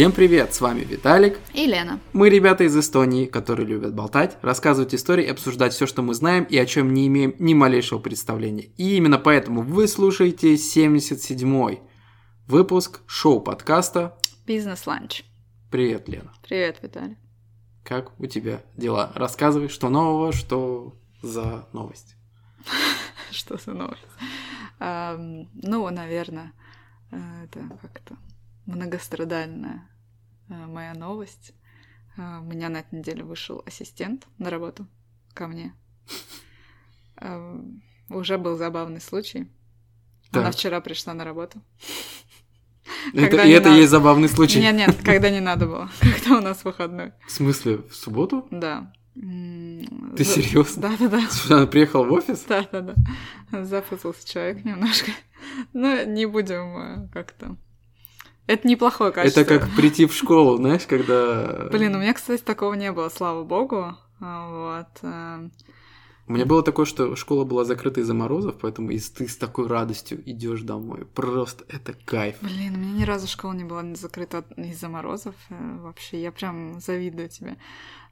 Всем привет, с вами Виталик и Лена. Мы ребята из Эстонии, которые любят болтать, рассказывать истории, обсуждать все, что мы знаем и о чем не имеем ни малейшего представления. И именно поэтому вы слушаете 77-й выпуск шоу-подкаста «Бизнес-ланч». Привет, Лена. Привет, Виталий. Как у тебя дела? Рассказывай, что нового, что за новость. Что за новость? Ну, наверное, э, это как-то многострадальная моя новость. Э, у меня на этой неделе вышел ассистент на работу ко мне. Уже был забавный случай. Так. Она вчера пришла на работу. Это, и это надо... есть забавный случай. Нет, нет, когда не надо было. Когда у нас выходной. В смысле, в субботу? Да. Ты серьезно? Да, да, да. Она приехала в офис? Да, да, да. Запутался человек немножко. Но не будем э, как-то. Это неплохое качество. Это как прийти в школу, знаешь, когда. Блин, у меня, кстати, такого не было, слава богу. Вот. Э, у меня было такое, что школа была закрыта из-за морозов, поэтому и ты с такой радостью идешь домой. Просто это кайф. Блин, у меня ни разу школа не была закрыта из-за морозов. Э, вообще, я прям завидую тебе.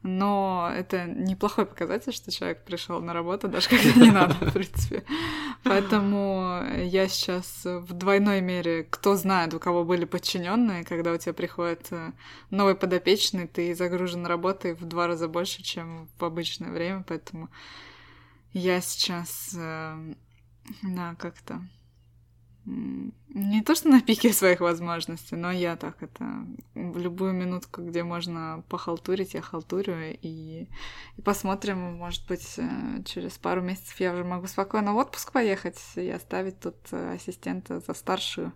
Но это неплохой показатель, что человек пришел на работу, даже когда не надо, в принципе. Поэтому я сейчас в двойной мере, кто знает, у кого были подчиненные, когда у тебя приходит э, новый подопечный, ты загружен работой в два раза больше, чем в обычное время, поэтому я сейчас, э, да, как-то не то, что на пике своих возможностей, но я так это в любую минутку, где можно похалтурить, я халтурю, и, и посмотрим, может быть, э, через пару месяцев я уже могу спокойно в отпуск поехать и оставить тут э, ассистента за старшую.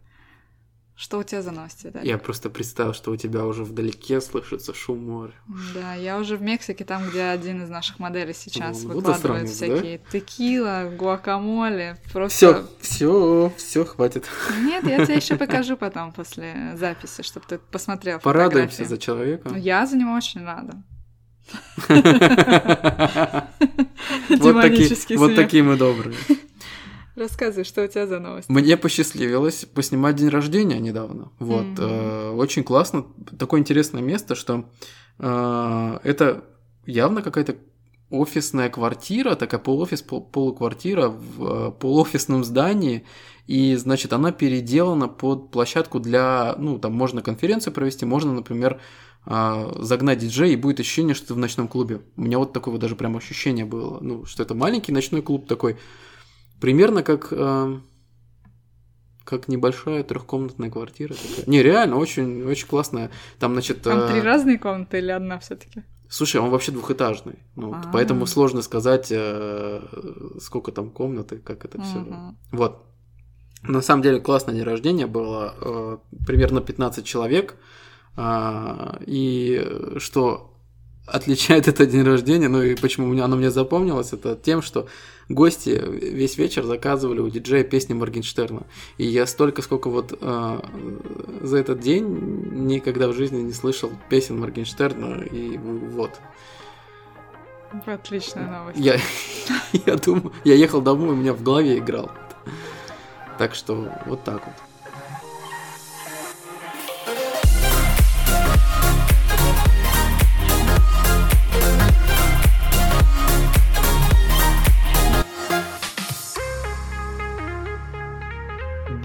Что у тебя за новости, да? Я просто представил, что у тебя уже вдалеке слышится шум моря. Да, я уже в Мексике, там, где один из наших моделей сейчас ну, выкладывает всякие да? текила, гуакамоле. Просто... Все, все, все, хватит. Нет, я тебе еще покажу потом после записи, чтобы ты посмотрел. Порадуемся за человека. Ну, я за него очень рада. Вот такие мы добрые. Рассказывай, что у тебя за новость. Мне посчастливилось поснимать день рождения недавно. Вот. Mm-hmm. Очень классно. Такое интересное место, что э, это явно какая-то офисная квартира, такая полуофис, пол, полуквартира в э, полуофисном здании. И, значит, она переделана под площадку для, ну, там можно конференцию провести, можно, например, э, загнать диджей, и будет ощущение, что ты в ночном клубе. У меня вот такое вот даже прям ощущение было, ну, что это маленький ночной клуб такой, Примерно как, э, как небольшая трехкомнатная квартира. Такая. Не, реально, очень, очень классная. Там, значит... Там э... три разные комнаты или одна все таки Слушай, он вообще двухэтажный. Ну, вот, поэтому сложно сказать, э, сколько там комнаты, как это все. Вот. На самом деле классное день рождения было. Э, примерно 15 человек. Э, и что отличает этот день рождения, ну и почему оно мне запомнилось, это тем, что гости весь вечер заказывали у диджея песни Моргенштерна. И я столько, сколько вот э, за этот день никогда в жизни не слышал песен Моргенштерна, и вот. Отличная новость. Я, я думаю, я ехал домой, у меня в голове играл. Так что вот так вот.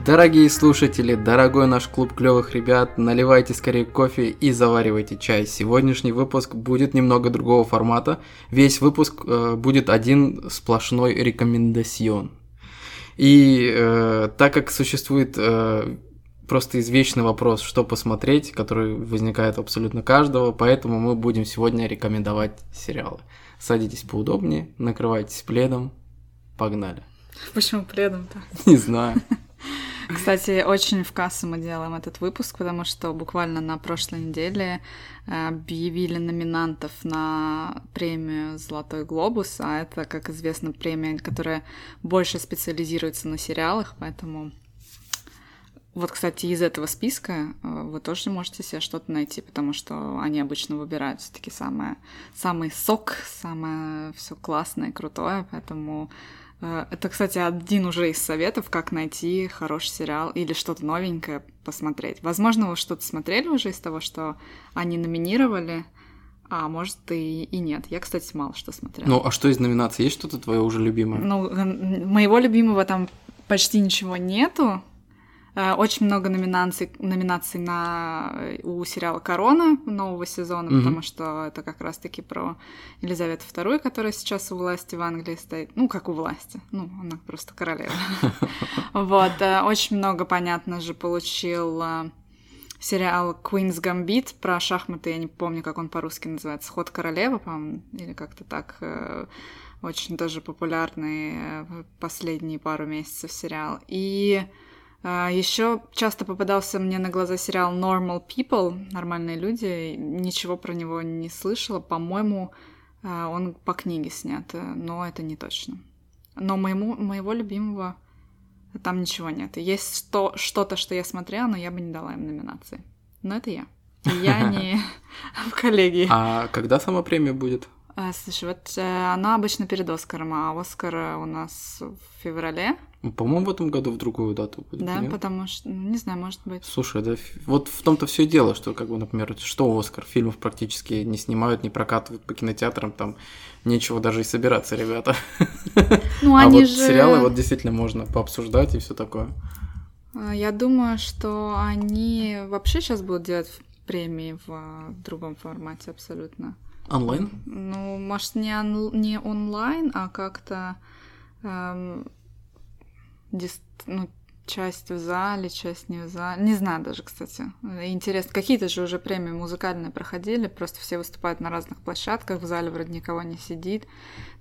Дорогие слушатели, дорогой наш клуб клевых ребят, наливайте скорее кофе и заваривайте чай. Сегодняшний выпуск будет немного другого формата. Весь выпуск э, будет один сплошной рекомендацион. И э, так как существует э, просто извечный вопрос, что посмотреть, который возникает абсолютно каждого, поэтому мы будем сегодня рекомендовать сериалы. Садитесь поудобнее, накрывайтесь пледом, погнали. Почему пледом-то? Не знаю. Кстати, очень в кассу мы делаем этот выпуск, потому что буквально на прошлой неделе э, объявили номинантов на премию «Золотой глобус», а это, как известно, премия, которая больше специализируется на сериалах, поэтому вот, кстати, из этого списка э, вы тоже можете себе что-то найти, потому что они обычно выбирают все-таки самое, самый сок, самое все классное, крутое, поэтому это, кстати, один уже из советов, как найти хороший сериал или что-то новенькое посмотреть. Возможно, вы что-то смотрели уже из того, что они номинировали, а может и, и нет. Я, кстати, мало что смотрела. Ну, а что из номинаций? Есть что-то твое уже любимое? Ну, моего любимого там почти ничего нету. Э, очень много номинаций, номинаций на, э, у сериала «Корона» нового сезона, mm-hmm. потому что это как раз-таки про Елизавету II, которая сейчас у власти в Англии стоит. Ну, как у власти. Ну, она просто королева. Вот. Э, очень много, понятно же, получил сериал Queen's Gambit про шахматы, я не помню, как он по-русски называется, «Ход королевы», по-моему, или как-то так, очень даже популярный последние пару месяцев сериал. И Еще часто попадался мне на глаза сериал Normal People, нормальные люди. Ничего про него не слышала. По-моему, а, он по книге снят, но это не точно. Но моему, моего любимого там ничего нет. Есть что, что-то, что я смотрела, но я бы не дала им номинации. Но это я. Я не в коллегии. А когда сама премия будет? А, слушай, вот э, она обычно перед Оскаром, а Оскар у нас в феврале. По-моему, в этом году в другую дату будет. Да, нет? потому что, ну, не знаю, может быть. Слушай, да, вот в том-то все и дело, что, как бы, например, что Оскар, фильмов практически не снимают, не прокатывают по кинотеатрам, там нечего даже и собираться, ребята. Ну, а они а вот же... сериалы вот действительно можно пообсуждать и все такое. А, я думаю, что они вообще сейчас будут делать премии в другом формате абсолютно. Онлайн? Ну, может, не, он, не онлайн, а как-то эм, дист, ну, часть в зале, часть не в зале. Не знаю даже, кстати. Интересно, какие-то же уже премии музыкальные проходили, просто все выступают на разных площадках, в зале вроде никого не сидит.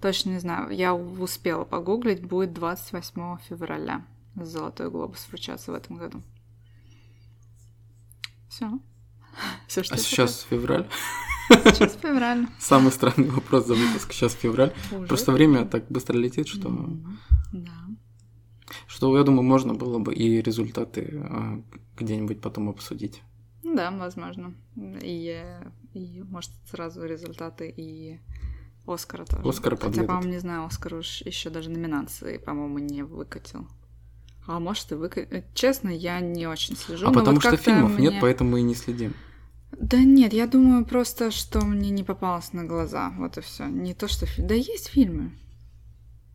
Точно не знаю. Я успела погуглить, будет 28 февраля. Золотой глобус вручаться в этом году. Все. Все, что а сейчас февраль? Сейчас февраль. Самый странный вопрос за выпуск. Сейчас февраль. Уже Просто время так быстро летит, что... Да. Что, я думаю, можно было бы и результаты а, где-нибудь потом обсудить. Да, возможно. И, и может, сразу результаты и Оскара тоже. Оскара Хотя, по-моему, не знаю, Оскар уж еще даже номинации, по-моему, не выкатил. А может и выкатил. Честно, я не очень слежу. А потому вот что фильмов мне... нет, поэтому и не следим. Да нет, я думаю просто, что мне не попалось на глаза. Вот и все. Не то, что... Да есть фильмы.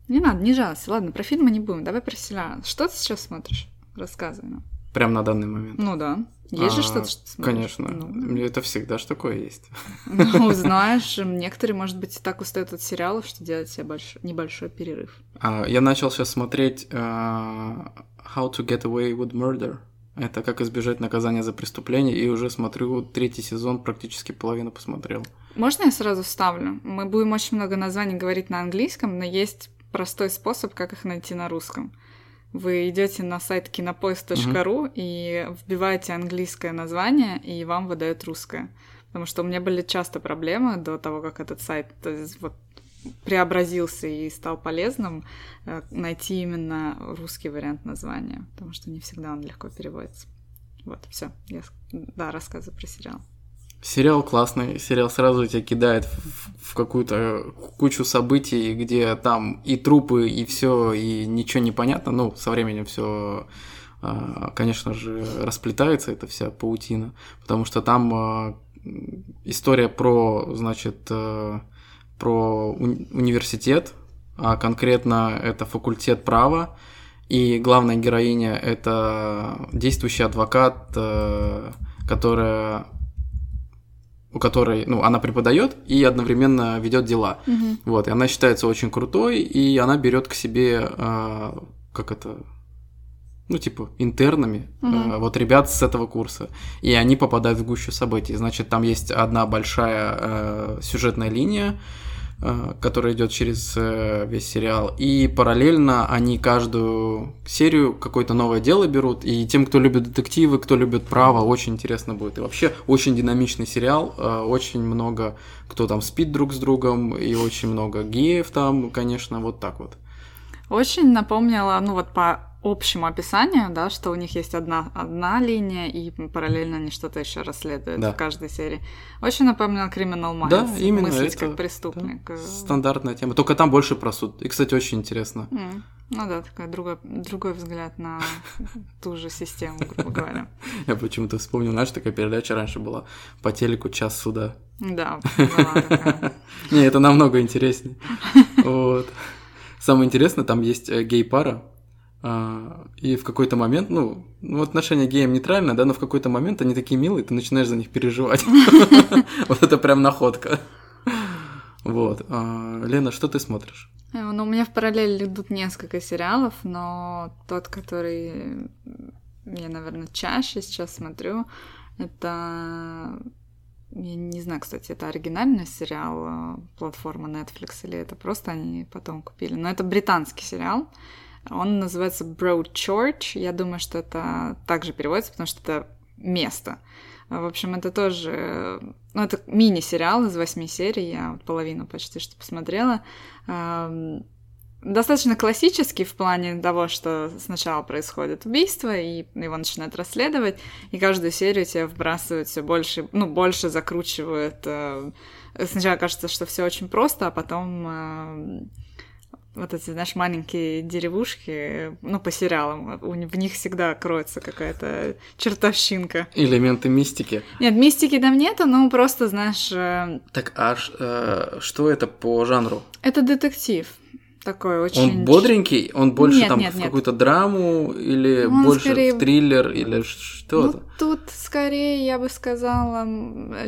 Не надо, не жалуйся. Ладно, про фильмы не будем. Давай про сериал. Что ты сейчас смотришь? Рассказывай нам. Прям на данный момент. Ну да. Есть а, же что-то, что ты смотришь? Конечно. Ну, Это всегда ж такое есть. Ну, знаешь, некоторые, может быть, так устают от сериалов, что делают себе большой, небольшой перерыв. А, я начал сейчас смотреть uh, How to Get Away with Murder. Это как избежать наказания за преступление, и уже смотрю третий сезон, практически половину посмотрел. Можно я сразу вставлю? Мы будем очень много названий говорить на английском, но есть простой способ, как их найти на русском. Вы идете на сайт кинопоиск.ру угу. и вбиваете английское название, и вам выдают русское. Потому что у меня были часто проблемы до того, как этот сайт вот, преобразился и стал полезным, э, найти именно русский вариант названия, потому что не всегда он легко переводится. Вот, все. Я, да, рассказываю про сериал. Сериал классный, сериал сразу тебя кидает в, в какую-то кучу событий, где там и трупы, и все, и ничего не понятно. Ну, со временем все, а, конечно же, расплетается эта вся паутина, потому что там а, история про, значит, э, про уни- университет, а конкретно это факультет права, и главная героиня это действующий адвокат, э, которая у которой, ну, она преподает и одновременно ведет дела. Угу. Вот, и она считается очень крутой, и она берет к себе, э, как это, ну, типа, интернами, угу. э, вот ребят с этого курса. И они попадают в гущу событий. Значит, там есть одна большая э, сюжетная линия, Э, которая идет через э, весь сериал. И параллельно они каждую серию какое-то новое дело берут. И тем, кто любит детективы, кто любит право, очень интересно будет. И вообще очень динамичный сериал. Э, очень много кто там спит друг с другом. И очень много геев там, конечно, вот так вот. Очень напомнила, ну вот по общему описанию, да, что у них есть одна, одна линия, и параллельно они что-то еще расследуют да. в каждой серии. Очень напомнил Criminal Minds. Да, именно. Мыслить это, как преступник. Да, стандартная тема. Только там больше про суд. И, кстати, очень интересно. Mm. Ну да, такой другой, другой взгляд на ту же систему, грубо говоря. Я почему-то вспомнил, знаешь, такая передача раньше была по телеку «Час суда». Да, Не, это намного интереснее. Вот. Самое интересное, там есть э, гей-пара, и в какой-то момент, ну, ну, отношение к геям нейтрально, да, но в какой-то момент они такие милые, ты начинаешь за них переживать. Вот это прям находка. Вот. А, Лена, что ты смотришь? Э, ну, у меня в параллели идут несколько сериалов, но тот, который я, наверное, чаще сейчас смотрю, это... Я не знаю, кстати, это оригинальный сериал э, платформы Netflix или это просто они потом купили. Но это британский сериал. Он называется Broadchurch. Я думаю, что это также переводится, потому что это место. В общем, это тоже... Ну, это мини-сериал из восьми серий. Я половину почти что посмотрела. Достаточно классический в плане того, что сначала происходит убийство, и его начинают расследовать, и каждую серию тебе вбрасывают все больше, ну, больше закручивают. Э, сначала кажется, что все очень просто, а потом вот эти, знаешь, маленькие деревушки, ну, по сериалам, в них всегда кроется какая-то чертовщинка. Элементы мистики. Нет, мистики там нету, но просто, знаешь... Э, так, а э, что это по жанру? Это детектив. Такой очень... Он бодренький? Он больше нет, там нет, в какую-то драму или Он больше скорее... в триллер или что-то? Ну, тут скорее, я бы сказала,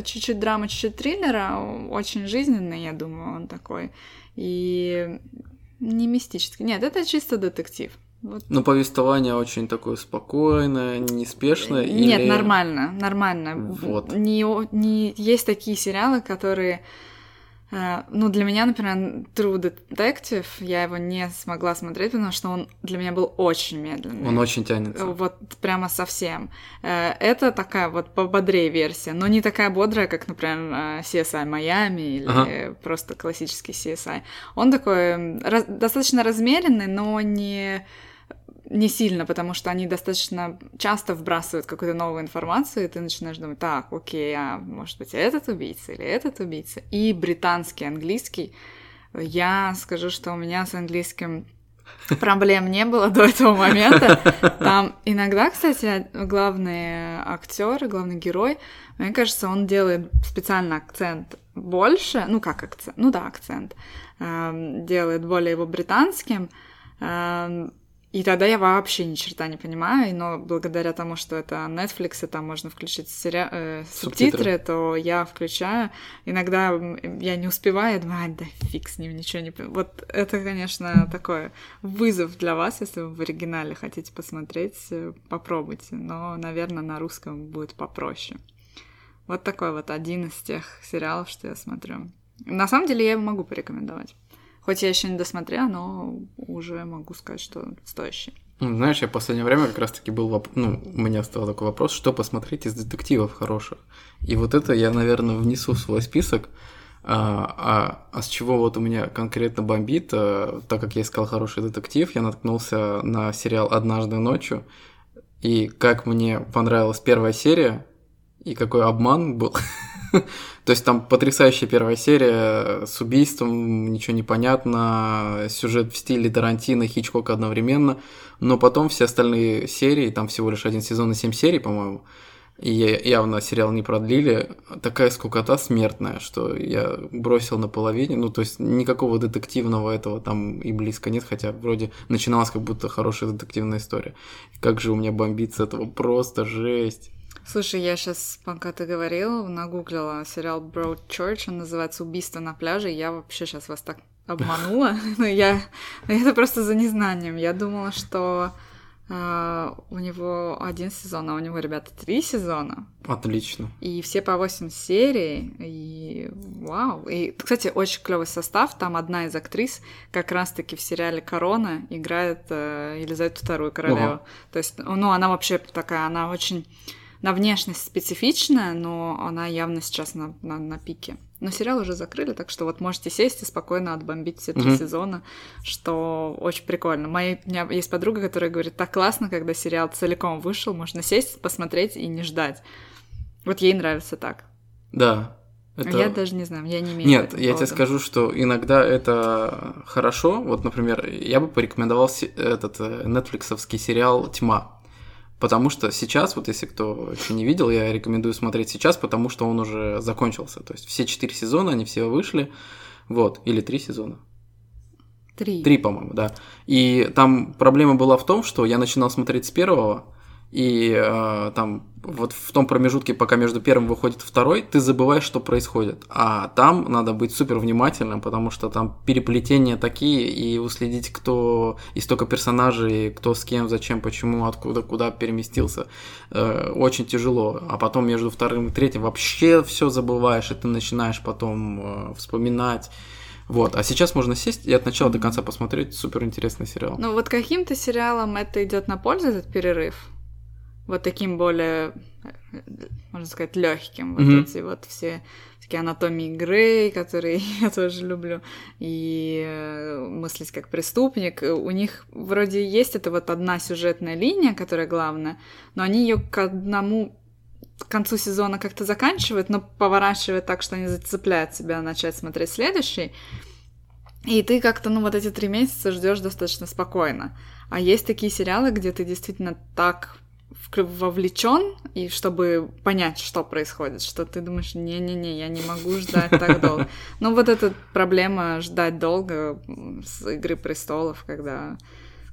чуть-чуть драма, чуть-чуть триллера. Очень жизненный, я думаю, он такой. И не мистический. Нет, это чисто детектив. Вот. Но повествование очень такое спокойное, неспешное. Нет, или... нормально, нормально. Вот. Не, не, есть такие сериалы, которые Э, ну, для меня, например, True Detective, я его не смогла смотреть, потому что он для меня был очень медленный. Он очень тянется. Вот прямо совсем. Э, это такая вот пободрее версия, но не такая бодрая, как, например, э, CSI Miami или ага. просто классический CSI. Он такой раз, достаточно размеренный, но не не сильно, потому что они достаточно часто вбрасывают какую-то новую информацию, и ты начинаешь думать, так, окей, а может быть этот убийца или этот убийца. И британский, английский. Я скажу, что у меня с английским проблем не было до этого момента. Там иногда, кстати, главный актер, главный герой, мне кажется, он делает специально акцент больше, ну как акцент, ну да, акцент, эм, делает более его британским, эм, и тогда я вообще ни черта не понимаю, но благодаря тому, что это Netflix, и там можно включить сери... э, субтитры, субтитры, то я включаю. Иногда я не успеваю, я думаю, а, да фиг с ним, ничего не... Вот это, конечно, такой вызов для вас, если вы в оригинале хотите посмотреть, э, попробуйте. Но, наверное, на русском будет попроще. Вот такой вот один из тех сериалов, что я смотрю. На самом деле я его могу порекомендовать. Хоть я еще не досмотрела, но уже могу сказать, что стоящий. Ну, знаешь, я в последнее время как раз-таки был, воп... ну, у меня стал такой вопрос, что посмотреть из детективов хороших. И вот это я, наверное, внесу в свой список. А, а, а с чего вот у меня конкретно бомбит, а, так как я искал хороший детектив, я наткнулся на сериал «Однажды ночью», и как мне понравилась первая серия, и какой обман был. То есть там потрясающая первая серия с убийством, ничего не понятно, сюжет в стиле Тарантино, Хичкока одновременно, но потом все остальные серии, там всего лишь один сезон и семь серий, по-моему, и явно сериал не продлили, такая скукота смертная, что я бросил на половине, ну то есть никакого детективного этого там и близко нет, хотя вроде начиналась как будто хорошая детективная история. Как же у меня бомбит с этого, просто жесть. Слушай, я сейчас, пока ты говорил, нагуглила сериал Broadchurch, он называется «Убийство на пляже», я вообще сейчас вас так обманула, но я... Это просто за незнанием. Я думала, что Uh, у него один сезон, а у него, ребята, три сезона. Отлично. И все по восемь серий. И вау. И, кстати, очень клевый состав. Там одна из актрис как раз-таки в сериале Корона играет uh, Елизавету Вторую королеву. Ого. То есть, ну, она вообще такая, она очень на внешность специфичная, но она явно сейчас на, на, на пике. Но сериал уже закрыли, так что вот можете сесть и спокойно отбомбить все три mm-hmm. сезона, что очень прикольно. Моя, у меня есть подруга, которая говорит, так классно, когда сериал целиком вышел, можно сесть, посмотреть и не ждать. Вот ей нравится так. Да. Это... Я даже не знаю, я не имею Нет, я тебе скажу, что иногда это хорошо. Вот, например, я бы порекомендовал этот э, нетфликсовский сериал «Тьма». Потому что сейчас, вот если кто еще не видел, я рекомендую смотреть сейчас, потому что он уже закончился. То есть все четыре сезона, они все вышли. Вот, или три сезона. Три. Три, по-моему, да. И там проблема была в том, что я начинал смотреть с первого, и э, там вот в том промежутке, пока между первым выходит второй, ты забываешь, что происходит. А там надо быть супер внимательным, потому что там переплетения такие, и уследить, кто и столько персонажей, кто с кем, зачем, почему, откуда, куда переместился, э, очень тяжело. А потом между вторым и третьим вообще все забываешь, и ты начинаешь потом э, вспоминать. Вот, а сейчас можно сесть и от начала до конца посмотреть супер интересный сериал. Ну вот каким-то сериалом это идет на пользу этот перерыв? Вот таким более, можно сказать, легким. Вот mm-hmm. эти вот все такие анатомии Грей, которые я тоже люблю, и э, мыслить как преступник. У них вроде есть это вот одна сюжетная линия, которая главная, но они ее к одному к концу сезона как-то заканчивают, но поворачивают так, что они зацепляют себя начать смотреть следующий. И ты как-то, ну, вот эти три месяца ждешь достаточно спокойно. А есть такие сериалы, где ты действительно так вовлечен, и чтобы понять, что происходит, что ты думаешь, не-не-не, я не могу ждать так долго. Ну вот эта проблема ждать долго с «Игры престолов», когда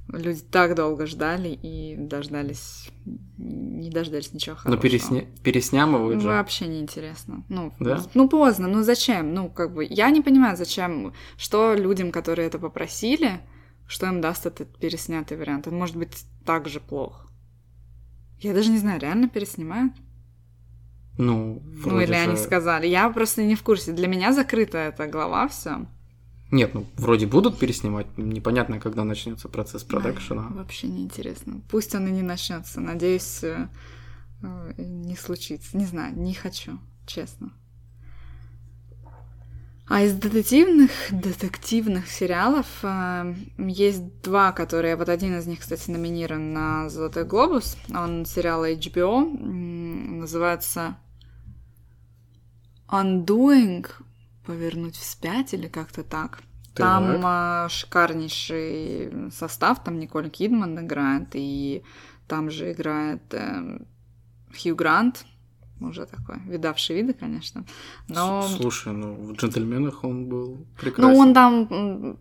люди так долго ждали и дождались, не дождались ничего хорошего. Но пересня... переснямывают же. Вообще неинтересно. Ну, да? ну, поздно, ну зачем? Ну, как бы, я не понимаю, зачем, что людям, которые это попросили, что им даст этот переснятый вариант. Он может быть так же плохо. Я даже не знаю, реально переснимают? Ну, Ну, или же... они сказали. Я просто не в курсе. Для меня закрыта эта глава, все. Нет, ну, вроде будут переснимать. Непонятно, когда начнется процесс продакшена. Вообще неинтересно. Пусть он и не начнется. Надеюсь, э, не случится. Не знаю, не хочу, честно. А из детективных, детективных сериалов э, есть два, которые... Вот один из них, кстати, номинирован на «Золотой глобус». Он сериал HBO. Называется «Undoing», «Повернуть вспять» или как-то так. Там э, шикарнейший состав. Там Николь Кидман играет, и там же играет э, Хью Грант, уже такой, видавший виды, конечно. Но... Слушай, ну в «Джентльменах» он был прекрасен. Ну, он там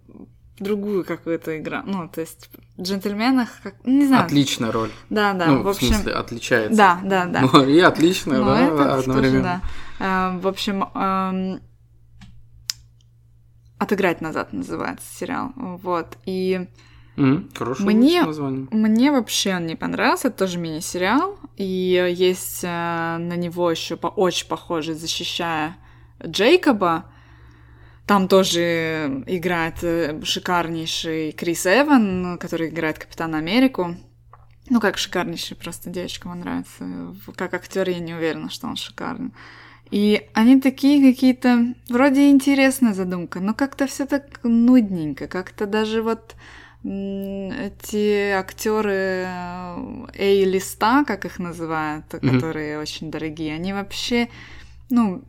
другую какую-то игра. Ну, то есть в «Джентльменах», как... не знаю. Отличная роль. Да, да, ну, в общем... В смысле, отличается. Да, да, да. Ну, и отличная, ну, да, одновременно. Тоже, да. В общем, эм, «Отыграть назад» называется сериал. Вот, и... Mm, хорошее мне, название. Мне вообще он не понравился, это тоже мини-сериал, и есть э, на него еще по очень похожий «Защищая Джейкоба», там тоже играет э, шикарнейший Крис Эван, который играет Капитана Америку. Ну, как шикарнейший, просто девочкам он нравится. Как актер я не уверена, что он шикарный. И они такие какие-то... Вроде интересная задумка, но как-то все так нудненько. Как-то даже вот эти актеры A-листа, как их называют, mm-hmm. которые очень дорогие, они вообще, ну,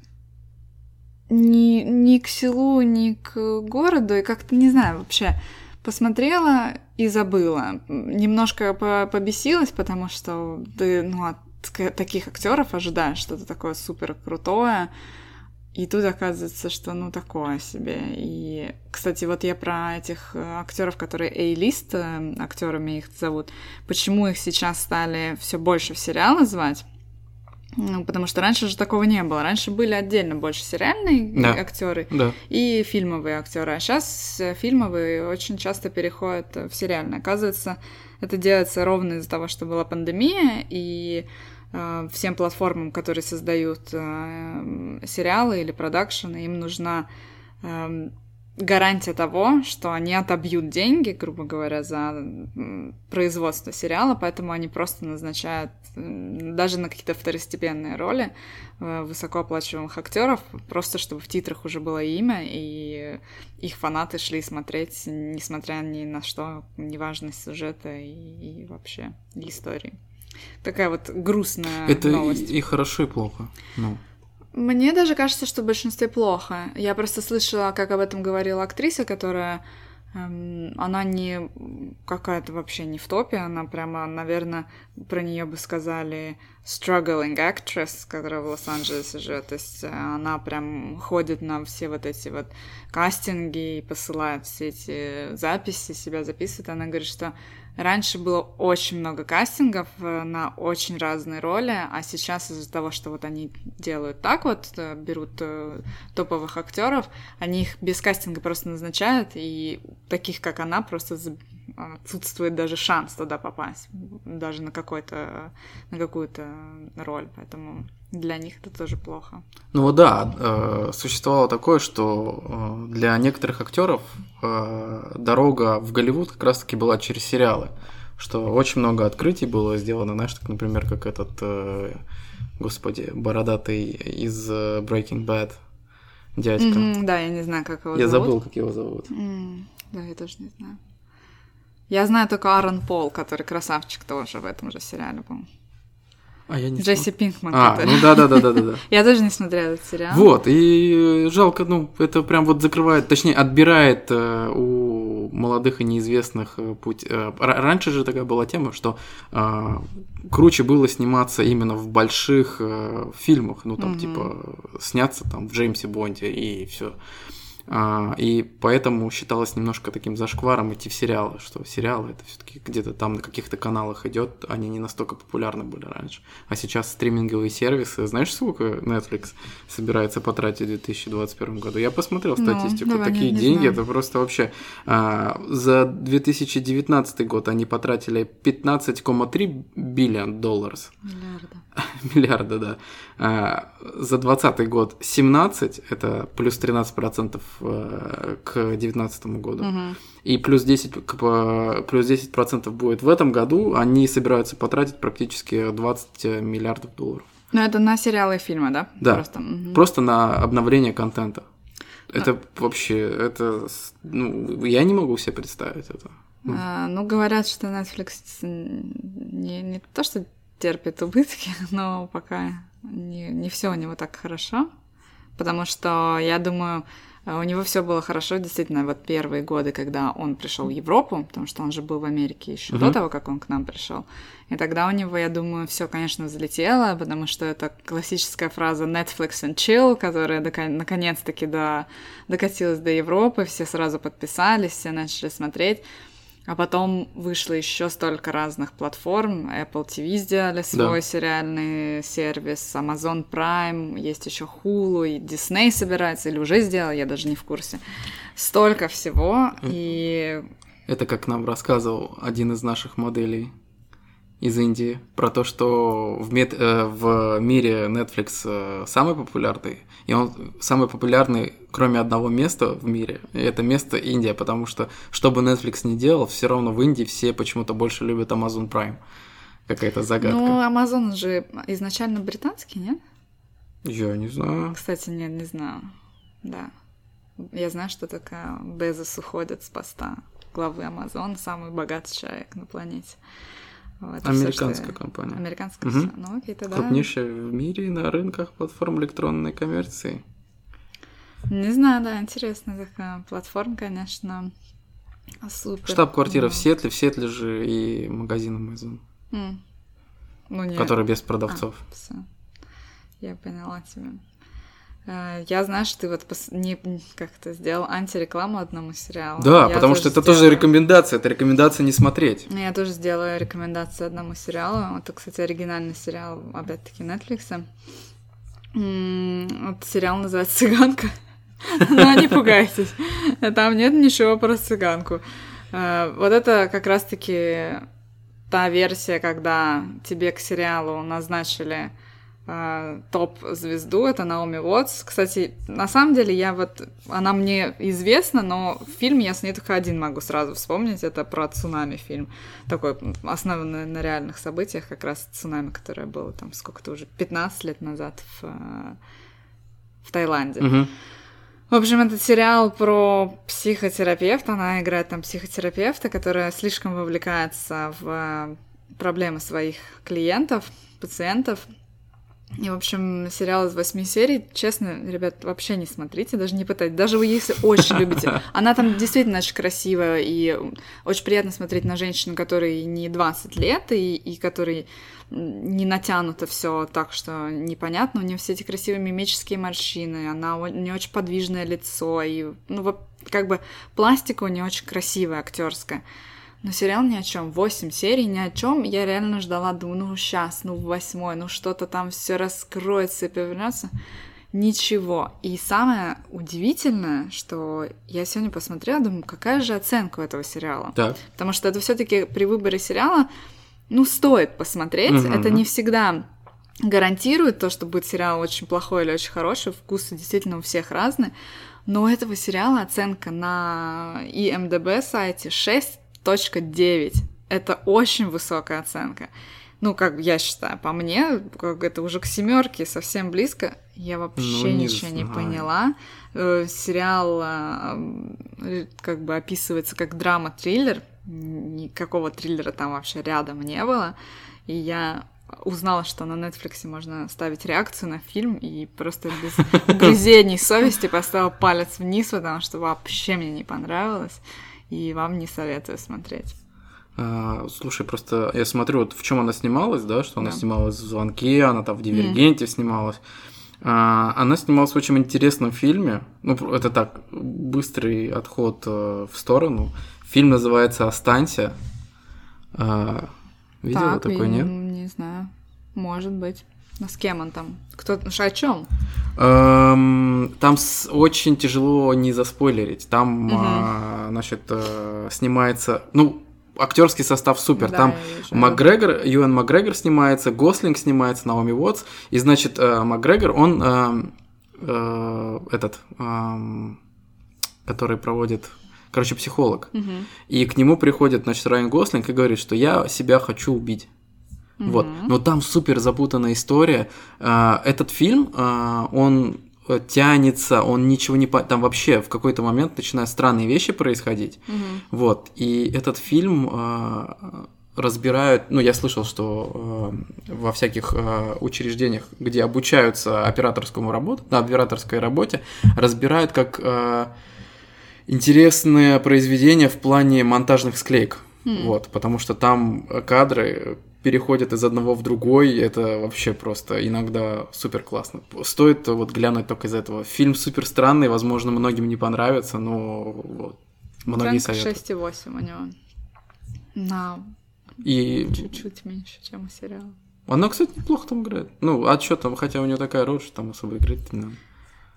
ни, ни к селу, ни к городу, и как-то, не знаю, вообще посмотрела и забыла. Немножко побесилась, потому что ты, ну, от таких актеров ожидаешь что-то такое супер крутое, и тут оказывается, что ну такое себе. И, кстати, вот я про этих э, актеров, которые A-лист э, актерами их зовут. Почему их сейчас стали все больше в сериалы звать? Ну, потому что раньше же такого не было. Раньше были отдельно больше сериальные да. актеры да. и фильмовые актеры. А сейчас э, фильмовые очень часто переходят в сериальные. Оказывается, это делается ровно из-за того, что была пандемия, и всем платформам, которые создают э, сериалы или продакшены, им нужна эм, гарантия того, что они отобьют деньги, грубо говоря, за производство сериала, поэтому они просто назначают даже на какие-то второстепенные роли э, высокооплачиваемых актеров, просто чтобы в титрах уже было имя, и их фанаты шли смотреть, несмотря ни на что, неважность сюжета и, и вообще истории. Такая вот грустная Это новость. и, и хорошо, и плохо. Ну. Мне даже кажется, что в большинстве плохо. Я просто слышала, как об этом говорила актриса, которая эм, она не какая-то вообще не в топе, она прямо, наверное, про нее бы сказали struggling actress, которая в Лос-Анджелесе живет. То есть э, она прям ходит на все вот эти вот кастинги и посылает все эти записи, себя записывает. Она говорит, что Раньше было очень много кастингов э, на очень разные роли, а сейчас из-за того, что вот они делают так вот, э, берут э, топовых актеров, они их без кастинга просто назначают, и таких, как она, просто отсутствует даже шанс туда попасть, даже на какой-то на какую-то роль, поэтому для них это тоже плохо. Ну да, существовало такое, что для некоторых актеров дорога в Голливуд как раз-таки была через сериалы, что очень много открытий было сделано, знаешь, так, например, как этот, господи, бородатый из Breaking Bad дядька. Mm-hmm, да, я не знаю, как его я зовут. Я забыл, как его зовут. Mm, да, я тоже не знаю. Я знаю только Аарон Пол, который красавчик тоже в этом же сериале был. А я не Джесси см... Пинкман. А, который... ну да, да, да, да, да. Я тоже не смотрела этот сериал. Вот, и жалко, ну, это прям вот закрывает, точнее, отбирает э, у молодых и неизвестных э, путь. Э, раньше же такая была тема, что э, круче было сниматься именно в больших э, фильмах, ну, там, угу. типа, сняться там в Джеймсе Бонде и все. А, и поэтому считалось немножко таким зашкваром идти в сериалы, что сериалы это все-таки где-то там на каких-то каналах идет, они не настолько популярны были раньше. А сейчас стриминговые сервисы, знаешь, сколько Netflix собирается потратить в 2021 году? Я посмотрел ну, статистику, ну, такие не, не деньги, знаю. это просто вообще а, за 2019 год они потратили 15,3 биллион долларов. Миллиарда. Миллиарда, да. А, за 2020 год 17, это плюс 13% э, к 2019 году. Угу. И плюс 10, плюс 10% будет в этом году. Они собираются потратить практически 20 миллиардов долларов. Но это на сериалы и фильмы, да? Да. Просто, угу. Просто на обновление контента. Это а. вообще, это, ну, я не могу себе представить это. А, ну, говорят, что Netflix не, не то, что терпит убытки, но пока не, не все у него так хорошо. Потому что, я думаю, у него все было хорошо, действительно, вот первые годы, когда он пришел в Европу, потому что он же был в Америке еще uh-huh. до того, как он к нам пришел. И тогда у него, я думаю, все, конечно, взлетело, потому что это классическая фраза Netflix and chill, которая наконец-таки до... докатилась до Европы, все сразу подписались, все начали смотреть. А потом вышло еще столько разных платформ. Apple TV сделали свой да. сериальный сервис, Amazon Prime, есть еще Hulu, и Disney собирается, или уже сделал, я даже не в курсе. Столько всего, и... Это как нам рассказывал один из наших моделей из Индии про то, что в, мет, э, в мире Netflix э, самый популярный, и он самый популярный, кроме одного места в мире, и это место Индия, потому что, что бы Netflix ни делал, все равно в Индии все почему-то больше любят Amazon Prime. Какая-то загадка. Ну, Amazon же изначально британский, нет? Я не знаю. Кстати, нет, не знаю. Да. Я знаю, что такая Безос уходит с поста главы Amazon, самый богатый человек на планете. Это Американская все, компания. Американская, угу. ну окей, тогда... Крупнейшая в мире на рынках платформ электронной коммерции. Не знаю, да, интересная такая платформа, конечно. Супер. Штаб-квартира ну... в Сетле, в Сетле же и магазин Amazon. Mm. Ну, нет. Который без продавцов. А, все. Я поняла тебя. Э, я знаю, что ты вот пос... не как-то сделал антирекламу одному сериалу. Да, я потому что это сделала... тоже рекомендация, это рекомендация не смотреть. Я тоже сделаю рекомендацию одному сериалу. Это, кстати, оригинальный сериал, опять-таки, Netflix. Вот сериал называется «Цыганка». Но не пугайтесь, там нет ничего про цыганку. Э, вот это как раз-таки та версия, когда тебе к сериалу назначили топ-звезду, это Наоми Уотс. Кстати, на самом деле я вот, она мне известна, но фильм я с ней только один могу сразу вспомнить, это про цунами фильм, такой основанный на реальных событиях, как раз цунами, которое было там сколько-то уже, 15 лет назад в, э, в Таиланде. В общем, этот сериал про психотерапевта. Она играет там психотерапевта, которая слишком вовлекается в э, проблемы своих клиентов, пациентов. И, в общем, сериал из восьми серий, честно, ребят, вообще не смотрите, даже не пытайтесь. Даже вы, если очень любите. Она там действительно очень красивая, и очень приятно смотреть на женщину, которой не 20 лет, и, и которой не натянуто все так, что непонятно. У нее все эти красивые мимические морщины, она у нее очень подвижное лицо, и, ну, как бы пластика у нее очень красивая, актерская. Но сериал ни о чем. Восемь серий ни о чем. Я реально ждала, думаю, ну сейчас, ну восьмой, ну что-то там все раскроется и повернется. Ничего. И самое удивительное, что я сегодня посмотрела, думаю, какая же оценка у этого сериала. Так. Потому что это все-таки при выборе сериала, ну, стоит посмотреть. Мгм. Это не всегда гарантирует то, что будет сериал очень плохой или очень хороший. Вкусы действительно у всех разные. Но у этого сериала оценка на IMDb сайте 6.9. Это очень высокая оценка. Ну, как я считаю, по мне, как это уже к семерке совсем близко. Я вообще Ну, не ничего не знаю. поняла. Э, Сериал м, как бы описывается как драма-триллер. Никакого триллера там вообще рядом не было. И я узнала, что на Netflix можно ставить реакцию на фильм и просто без угрызений совести поставила палец вниз, потому что вообще мне не понравилось. И вам не советую смотреть. А, слушай, просто я смотрю, вот в чем она снималась, да, что она Да. снималась в звонке, она там в Дивергенте снималась. А, она снималась в очень интересном фильме. Ну, это так, быстрый отход э, в сторону. Фильм называется Останься. А, видела Так, такой, нет? Не знаю. Может быть. Но с кем он там? Кто? ну, О чем? Эм, Там с- очень тяжело не заспойлерить. Там, Мгм. а, значит, э, снимается. Ну, актерский состав супер. Да, Там. Макгрегор, Юэн Макгрегор снимается, Гослинг снимается, Наоми Уотс. И, значит, э, Макгрегор, он эм, э, этот, эм, который проводит, короче, психолог. Мгм. И к нему приходит, значит, Райан Гослинг и говорит, что я себя хочу убить. Вот. Но там супер запутанная история. А, Этот фильм, а, он э, тянется, он ничего не... Там вообще в какой-то момент начинают странные вещи происходить. Мгм. Вот. И этот фильм а, разбирают... Ну, я слышал, что а, во всяких а, учреждениях, где обучаются операторскому работе, на операторской работе, разбирают как а, интересное произведение в плане монтажных склеек. Хм. Вот, потому что там э, кадры переходят из одного в другой, это вообще просто иногда супер классно. Стоит вот глянуть только из этого. Фильм супер странный, возможно, многим не понравится, но вот, многие Оценка советуют. 6,8 у него. На И чуть-чуть меньше, чем у сериала. она, кстати, неплохо там играет. Ну, а что там, хотя у нее такая роль, что там особо играть не надо.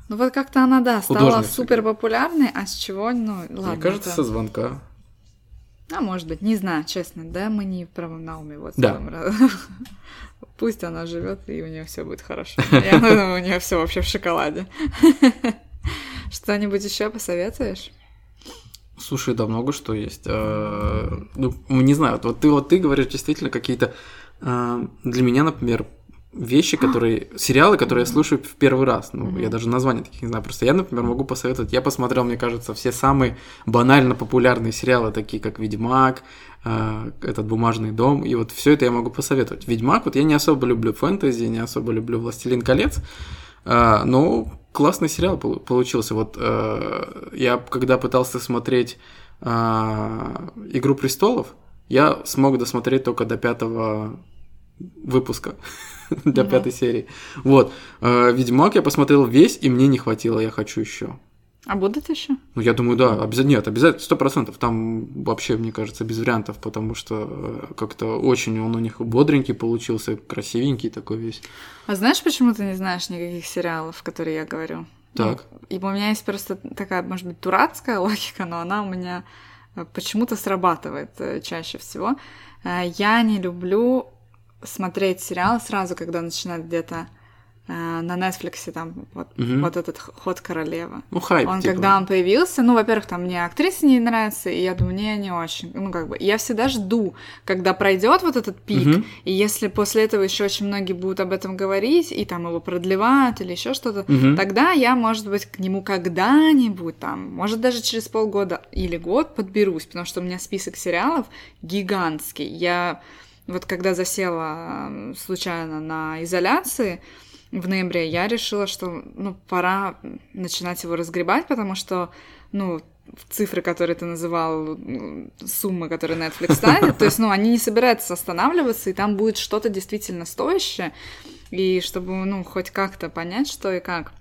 Ну вот как-то она, да, стала супер популярной, а с чего, ну, ладно. Мне кажется, это- со звонка. А может быть, не знаю, честно, да, мы не про Науми вот Да. Пусть она живет, и у нее все будет хорошо. Я думаю, у нее все вообще в шоколаде. Что-нибудь еще посоветуешь? Слушай, да, много что есть. Э, Ну, не знаю, вот ты вот ты говоришь действительно какие-то э, для меня, например, вещи, которые сериалы, которые я слушаю в первый раз. Ну, я даже названия таких не знаю. Просто я, например, могу посоветовать. Я посмотрел, мне кажется, все самые банально популярные сериалы, такие как Ведьмак, э, этот бумажный дом. И вот все это я могу посоветовать. Ведьмак, вот я не особо люблю фэнтези, не особо люблю Властелин колец. А, но классный сериал пол- получился. Вот э, я когда пытался смотреть а, Игру престолов, я смог досмотреть только до пятого выпуска, до Мгм. пятой серии. Вот. Э, Ведьмак я посмотрел весь, и мне не хватило, я хочу еще. А будут еще? Ну, я думаю, да, обязательно, нет, обязательно, сто процентов, там вообще, мне кажется, без вариантов, потому что э, как-то очень он у них бодренький получился, красивенький такой весь. А знаешь, почему ты не знаешь никаких сериалов, которые я говорю? Так. Ну, и у меня есть просто такая, может быть, дурацкая логика, но она у меня э, почему-то срабатывает чаще всего. Я не люблю смотреть сериалы сразу, когда начинают где-то Э, на Netflix там вот, Мгм. вот этот ход королевы. Ну, хайп, Он, типа. когда он появился, ну, во-первых, там мне актриса не нравится, и я думаю, не, не очень. Ну, как бы, я всегда жду, когда пройдет вот этот пик, Мгм. и если после этого еще очень многие будут об этом говорить, и там его продлевают или еще что-то, Мгм. тогда я, может быть, к нему когда-нибудь там, может, даже через полгода или год подберусь, потому что у меня список сериалов гигантский. Я вот когда засела случайно на изоляции в ноябре, я решила, что ну, пора начинать его разгребать, потому что, ну, цифры, которые ты называл, суммы, которые Netflix ставит, то есть, ну, они не собираются останавливаться, и там будет что-то действительно стоящее, и чтобы, ну, хоть как-то понять, что и как.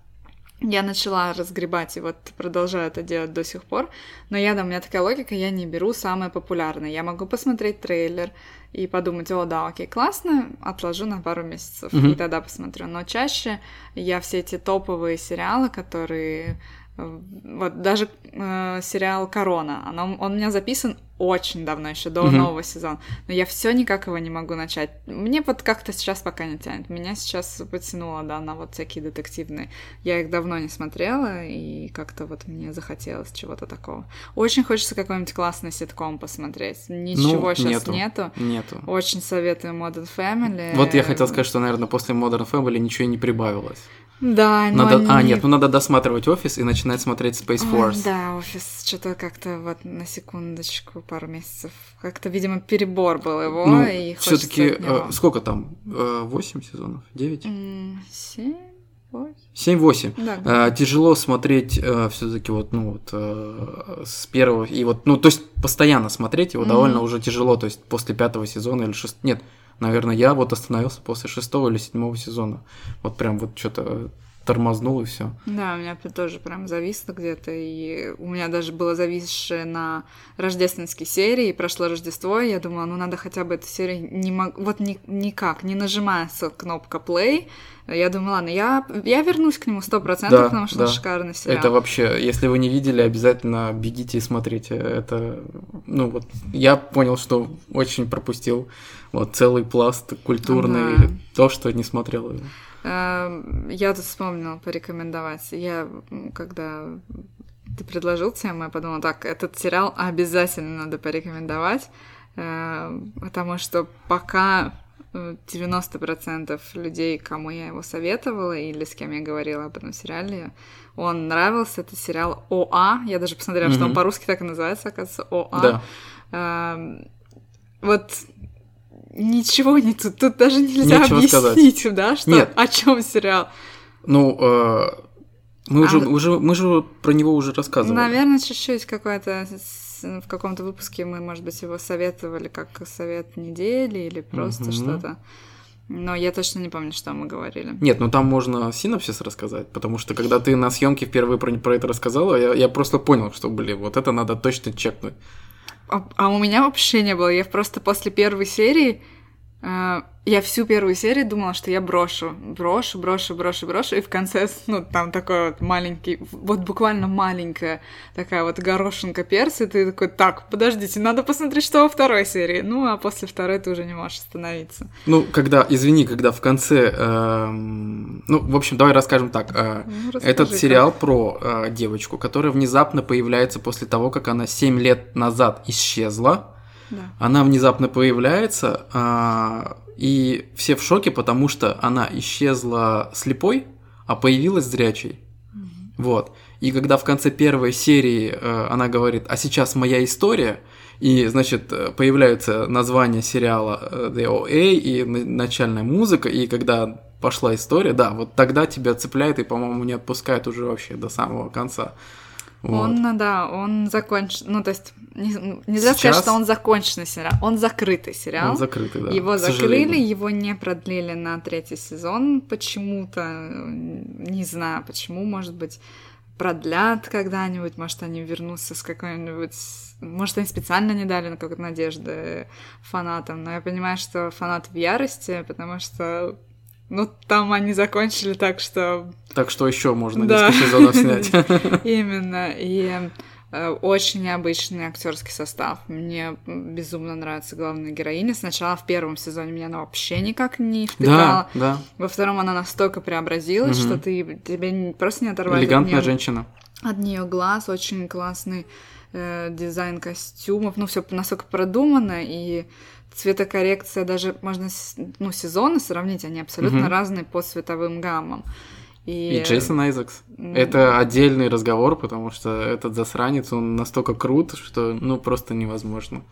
Я начала разгребать и вот продолжаю это делать до сих пор. Но я, да, у меня такая логика, я не беру самое популярное. Я могу посмотреть трейлер и подумать, о, да, окей, классно, отложу на пару месяцев, Мгм. и тогда посмотрю. Но чаще я все эти топовые сериалы, которые... э, Вот даже э, сериал Корона, оно, он у меня записан очень давно, еще до Мгм. нового сезона. Но я все никак его не могу начать. Мне вот как-то сейчас пока не тянет. Меня сейчас потянуло, да, на вот всякие детективные. Я их давно не смотрела, и как-то вот мне захотелось чего-то такого. Очень хочется какой-нибудь классный ситком посмотреть. Ничего сейчас Ну, нету. нету. Нету. Очень советую Modern Family. Вот я хотел сказать, что, наверное, после Modern Family ничего и не прибавилось. Да, но Надо... А, они- нет, ну надо досматривать офис и начинать смотреть Space Ой, Force. да, офис что-то как-то вот на секундочку, пару месяцев. Как-то, видимо, перебор был его, Ну, и все-таки него. сколько там? Э, Восемь сезонов? Девять? М, Семь, восемь? Семь-восемь. Да, Э, тяжело смотреть все-таки вот, ну вот э, с первого и вот, ну то есть постоянно смотреть его Мгм. довольно уже тяжело, то есть после пятого сезона или шест... нет, наверное, я вот остановился после шестого или седьмого сезона, вот прям вот что-то тормознул и все. Да, у меня тоже прям зависло где-то, и у меня даже было зависшее на рождественской серии, и прошло Рождество, и я думала, ну надо хотя бы эту серию не мог... вот ни- никак, не нажимается кнопка play, я думала, ладно, я, я вернусь к нему сто процентов, Да, потому что да. шикарный сериал. Это вообще, если вы не видели, обязательно бегите и смотрите. Это, ну вот, я понял, что очень пропустил вот целый пласт культурный, Ага. то, что не смотрел Я тут вспомнила порекомендовать. Я, когда ты предложил тему, я подумала, так, этот сериал обязательно надо порекомендовать, э, потому что пока э, 90% людей, кому я его советовала или с кем я говорила об этом сериале, он нравился, это сериал ОА. Я даже посмотрела, что он по-русски так и называется, оказывается, ОА. Да. Эм, вот ничего не тут, тут даже нельзя Нечего сказать. объяснить, да, что Нет. о чем сериал. Ну, э, мы, А уже, уже, мы же про него уже рассказывали. Наверное, чуть-чуть какой-то с- в каком-то выпуске мы, может быть, его советовали как совет недели или просто Мгм. что-то. Но я точно не помню, что мы говорили. Нет, ну там можно синопсис рассказать, потому что когда ты на съемке впервые про, про это рассказала, я, я просто понял, что, блин, вот это надо точно чекнуть. А, а у меня вообще не было. Я просто после первой серии я всю первую серию думала, что я брошу, брошу, брошу, брошу, брошу, и в конце, ну, там такой вот маленький, вот буквально маленькая такая вот горошинка перца, и ты такой, так, подождите, надо посмотреть, что во второй серии. Ну, а после второй ты уже не можешь остановиться. Ну, когда, извини, когда в конце, эм, ну, в общем, давай расскажем так. э, Ну, Этот сериал про э, девочку, которая внезапно появляется после того, как она 7 лет назад исчезла. Да. Она внезапно появляется, а, и все в шоке, потому что она исчезла слепой, а появилась зрячей. Вот. И когда в конце первой серии э, она говорит, а сейчас моя история, и, значит, э, появляются названия сериала э, The OA и на- начальная музыка, и когда пошла история, да, вот тогда тебя цепляет и, по-моему, не отпускает уже вообще до самого конца. Вот. Он, да, он закончен, ну, то есть, не- ну, нельзя сказать, Сейчас- что он законченный сериал, он закрытый сериал. Он закрытый, да. Его закрыли, его не продлили на третий сезон почему-то. Не знаю, почему, может быть, продлят когда-нибудь, может, они вернутся с какой-нибудь... Может, они специально не дали на какой-то надежды фанатам, но я понимаю, что фанаты в ярости, потому что, ну, там они закончили так, что Так что еще можно Да. несколько сезонов снять. Именно. И очень необычный актерский состав. Мне безумно нравится главная героиня. Сначала в первом сезоне меня она вообще никак не впитала. Да, да. Во втором она настолько преобразилась, угу. что ты тебе просто не оторвать. Элегантная от женщина. От нее глаз, очень классный э, дизайн костюмов. Ну, все настолько продумано и цветокоррекция даже можно ну сезоны сравнить, они абсолютно угу. разные по цветовым гаммам. И, и Джейсон Айзекс. Mm. Это отдельный разговор, потому что этот засранец, он настолько крут, что ну просто невозможно.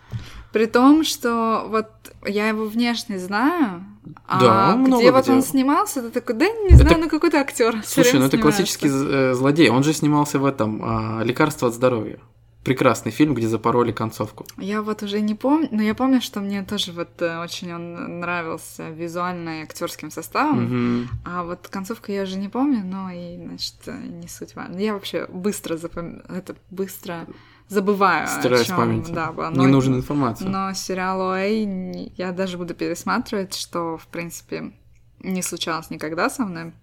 При том, что вот я его внешне знаю, а да, где вот где. он снимался, ты такой, да не знаю, это... ну какой-то актер. Слушай, ну это классический э, злодей. Он же снимался в этом а, Лекарство от здоровья прекрасный фильм, где запороли концовку. Я вот уже не помню, но я помню, что мне тоже вот э, очень он нравился визуально и актерским составом, угу. а вот концовку я уже не помню, но и, значит, не суть важно. Я вообще быстро запом... это быстро забываю. Стираюсь чем, памяти. Да, было. Не нужна информация. Но сериал Уэй я даже буду пересматривать, что, в принципе, не случалось никогда со мной.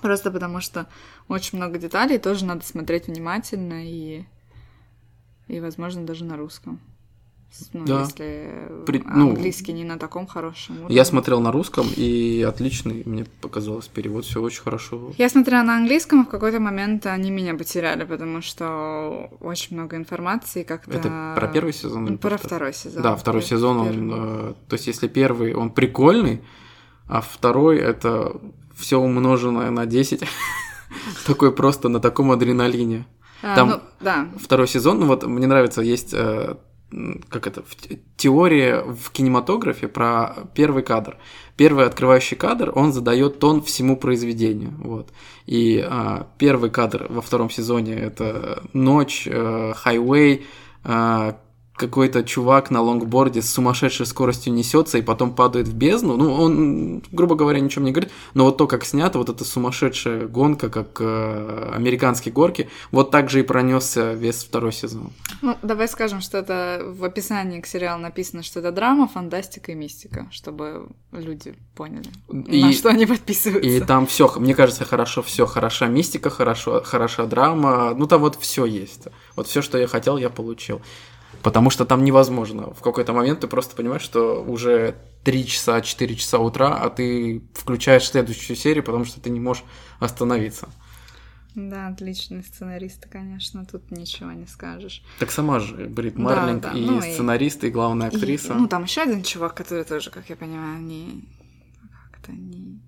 Просто потому что очень много деталей, тоже надо смотреть внимательно и и, возможно, даже на русском. Ну, да. если При... Ну, английский не на таком хорошем уровне. Я смотрел на русском, и отличный, мне показалось, перевод, все очень хорошо. Я смотрела на английском, и в какой-то момент они меня потеряли, потому что очень много информации как-то... Это про первый сезон? Про второй сезон. Да, второй сезон, он... Э, то есть, если первый, он прикольный, а второй — это все умноженное на 10. Такой просто на таком адреналине. А, Там ну, да. второй сезон, ну вот мне нравится, есть э, как это, теория в кинематографе про первый кадр. Первый открывающий кадр, он задает тон всему произведению. Вот. И э, первый кадр во втором сезоне это ночь, э, хайвей, э, какой-то чувак на лонгборде с сумасшедшей скоростью несется и потом падает в бездну. Ну, он, грубо говоря, ничего не говорит, но вот то, как снято, вот эта сумасшедшая гонка, как э, американские горки, вот так же и пронесся весь второй сезон. Ну, давай скажем, что это в описании к сериалу написано, что это драма, фантастика и мистика, чтобы люди поняли, и, на что они подписываются. И там все, мне кажется, хорошо все, хороша мистика, хорошо, хороша драма, ну там вот все есть. Вот все, что я хотел, я получил. Потому что там невозможно. В какой-то момент ты просто понимаешь, что уже 3 часа, 4 часа утра, а ты включаешь следующую серию, потому что ты не можешь остановиться. Да, отличный сценарист, конечно, тут ничего не скажешь. Так сама же Брит Марлинг да, да. и ну, сценарист, и, и главная актриса. И, ну, там еще один чувак, который тоже, как я понимаю, не как-то не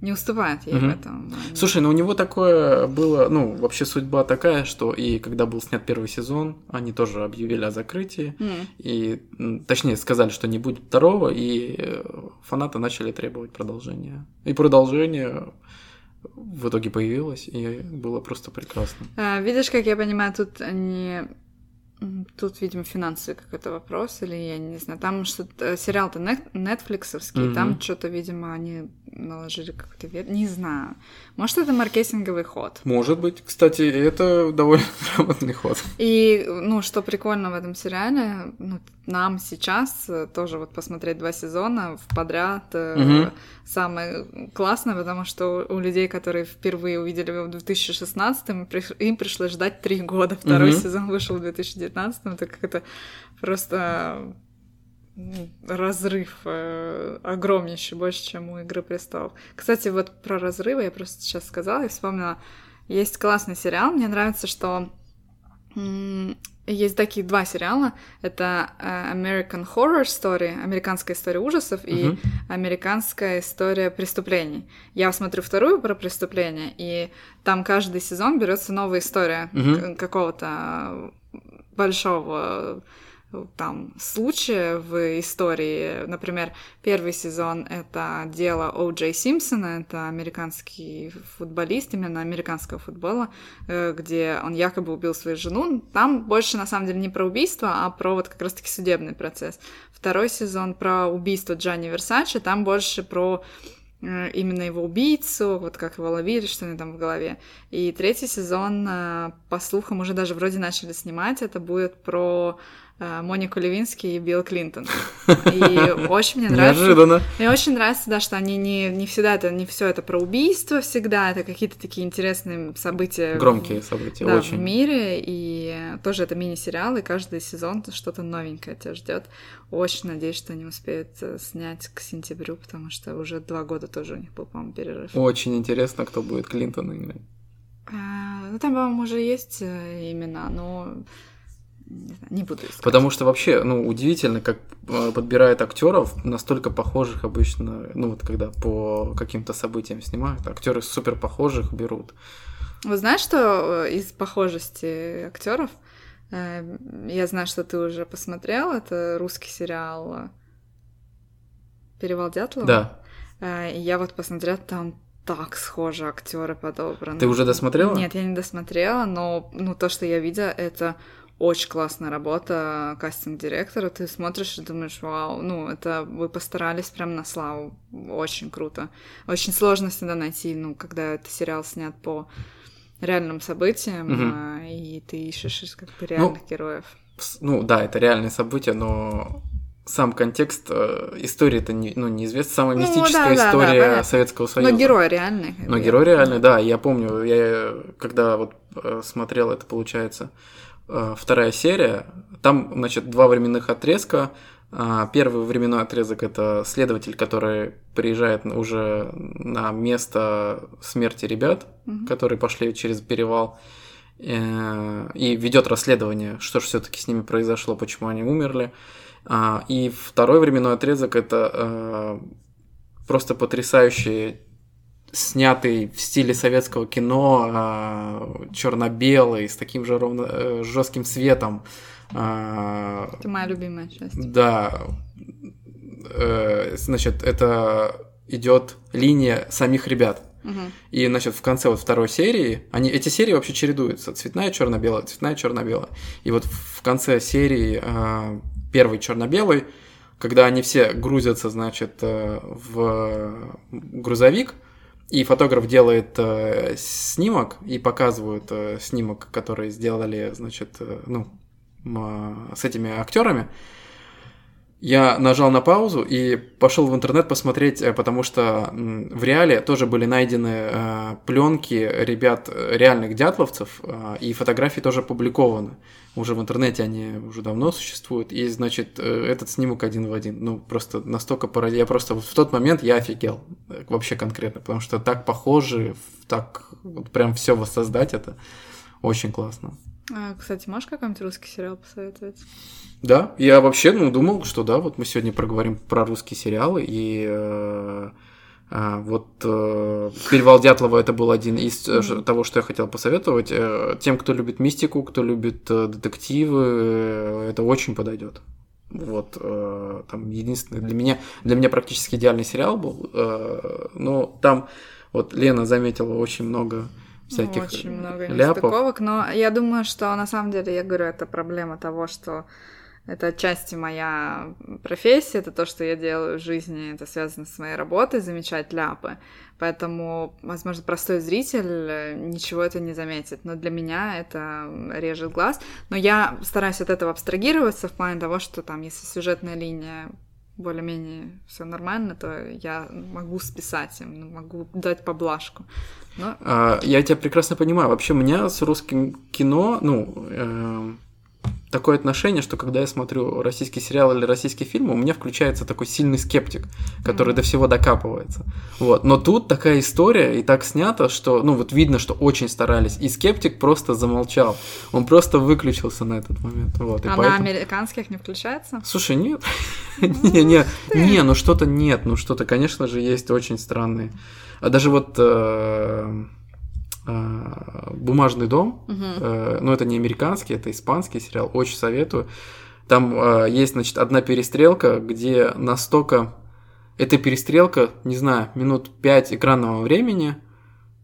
не уступает ей угу. в этом. Слушай, ну у него такое было, ну, вообще судьба такая, что и когда был снят первый сезон, они тоже объявили о закрытии, mm. и, точнее, сказали, что не будет второго, и э, фанаты начали требовать продолжения. И продолжение в итоге появилось, и было просто прекрасно. А, видишь, как я понимаю, тут они Тут, видимо, финансовый какой-то вопрос, или я не знаю. Там что-то э, сериал-то нетфликсовский, mm-hmm. там что-то, видимо, они наложили какой-то вид. Не знаю. Может, это маркетинговый ход. Может быть. Кстати, это довольно грамотный ход. И, ну, что прикольно в этом сериале, ну, нам сейчас э, тоже вот посмотреть два сезона в подряд угу. самое классное, потому что у людей, которые впервые увидели его в 2016 им пришлось ждать три года. Второй угу. сезон вышел в 2019 это как-то просто разрыв э, огромнейший, больше, чем у Игры престолов. Кстати, вот про разрывы я просто сейчас сказала и вспомнила. Есть классный сериал, мне нравится, что есть такие два сериала. Это э, American Horror Story, американская история ужасов, uh-huh. и американская история преступлений. Я смотрю вторую про преступления, и там каждый сезон берется новая история uh-huh. какого-то большого там случая в истории. Например, первый сезон — это дело О. Джей Симпсона, это американский футболист, именно американского футбола, э, где он якобы убил свою жену. Там больше, на самом деле, не про убийство, а про вот как раз-таки судебный процесс. Второй сезон про убийство Джанни Версачи, там больше про э, именно его убийцу, вот как его ловили, что они там в голове. И третий сезон, э, по слухам, уже даже вроде начали снимать, это будет про э, Монику Левинский и Билл Клинтон. И очень мне нравится. Неожиданно. Мне очень нравится, да, что они не, не всегда это, не все это про убийство всегда, это какие-то такие интересные события. Громкие события, да, очень. в мире, и тоже это мини-сериал, и каждый сезон что-то новенькое тебя ждет. Очень надеюсь, что они успеют э, снять к сентябрю, потому что уже два года тоже у них был, по-моему, перерыв. Очень интересно, кто будет Клинтон играть. Ну, там, по-моему, уже есть э, имена, но не, знаю, не буду искать. Потому что вообще, ну, удивительно, как э, подбирают актеров настолько похожих обычно, ну, вот когда по каким-то событиям снимают, актеры супер похожих берут. Вы знаешь, что э, из похожести актеров я знаю, что ты уже посмотрел, это русский сериал Перевал Дятлова. Да. Я вот посмотрела, там так схожи актеры подобраны. Ты уже досмотрела? Нет, я не досмотрела, но ну, то, что я видела, это очень классная работа кастинг-директора. Ты смотришь и думаешь, вау, ну, это вы постарались прям на славу. Очень круто. Очень сложно всегда найти, ну, когда это сериал снят по реальным событиям, Мгм. и ты ищешь как бы реальных героев. С- Ну, да, это реальные события, но сам контекст э, истории это не, ну, неизвестно. Самая Ну, мистическая да, да, да, история понятно. Советского Союза. Но герой реальный. Но герой реальный, да, я помню, я когда вот э, смотрел это, получается, вторая серия, там, значит, два временных отрезка. А, Первый временной отрезок это следователь, который приезжает уже на место смерти ребят, Мгм. которые пошли через перевал, э, и ведет расследование, что же все-таки с ними произошло, почему они умерли. А, И второй временной отрезок это э, просто потрясающий снятый в стиле советского кино, черно-белый, с таким же ровно жестким светом. а, Это моя любимая часть. Да, Э, значит, это идет линия самих ребят. Мгм. И, значит, в конце вот второй серии, они, эти серии вообще чередуются. Цветная, черно-белая, цветная, черно-белая. И вот в конце серии э, первый черно-белый, когда они все грузятся, значит, э, в грузовик, и фотограф делает э, снимок и показывают э, снимок, который сделали, значит, э, ну, м, с этими актерами. Я нажал на паузу и пошел в интернет посмотреть, э, потому что в реале тоже были найдены э, пленки ребят, э, реальных дятловцев, э, и фотографии тоже опубликованы. Уже в интернете они уже давно существуют. И, значит, э, этот снимок один в один. Ну, просто настолько поради... Я просто вот в тот момент я офигел. э, Вообще конкретно. Потому что так похожи, так вот прям все воссоздать это очень классно. А, кстати, можешь какой-нибудь русский сериал посоветовать? Да, я вообще ну, думал, что да, вот мы сегодня проговорим про русские сериалы, и э, э, вот э, «Перевал Дятлова» это был один из ш- того, что я хотел посоветовать. Э, тем, кто любит мистику, кто любит э, детективы, э, это очень подойдет. Вот, э, там единственный для меня, для меня практически идеальный сериал был, э, но там вот Лена заметила очень много всяких Очень много ляпов. но я думаю, что на самом деле, я говорю, это проблема того, что это отчасти моя профессия, это то, что я делаю в жизни, это связано с моей работой, замечать ляпы. Поэтому, возможно, простой зритель э, ничего это не заметит. Но для меня это режет глаз. Но я стараюсь от этого абстрагироваться в плане того, что там, если сюжетная линия более-менее все нормально, то я могу списать им, ну, могу дать поблажку. Но А, Я тебя прекрасно понимаю. Вообще, у меня с русским кино, ну, эм, такое отношение, что когда я смотрю российский сериал или российский фильм, у меня включается такой сильный скептик, который Мгм. до всего докапывается. Вот. Но тут такая история и так снято, что, ну, вот видно, что очень старались. И скептик просто замолчал. Он просто выключился на этот момент. Вот. И а на поэтому- американских не включается? Слушай, нет. Не, не, не, ну что-то нет, ну что-то, конечно же, есть очень странные. А даже вот э, Бумажный дом, Мгм. э, ну это не американский, это испанский сериал, очень советую. Там э, есть, значит, одна перестрелка, где настолько... Эта перестрелка, не знаю, минут 5 экранного времени,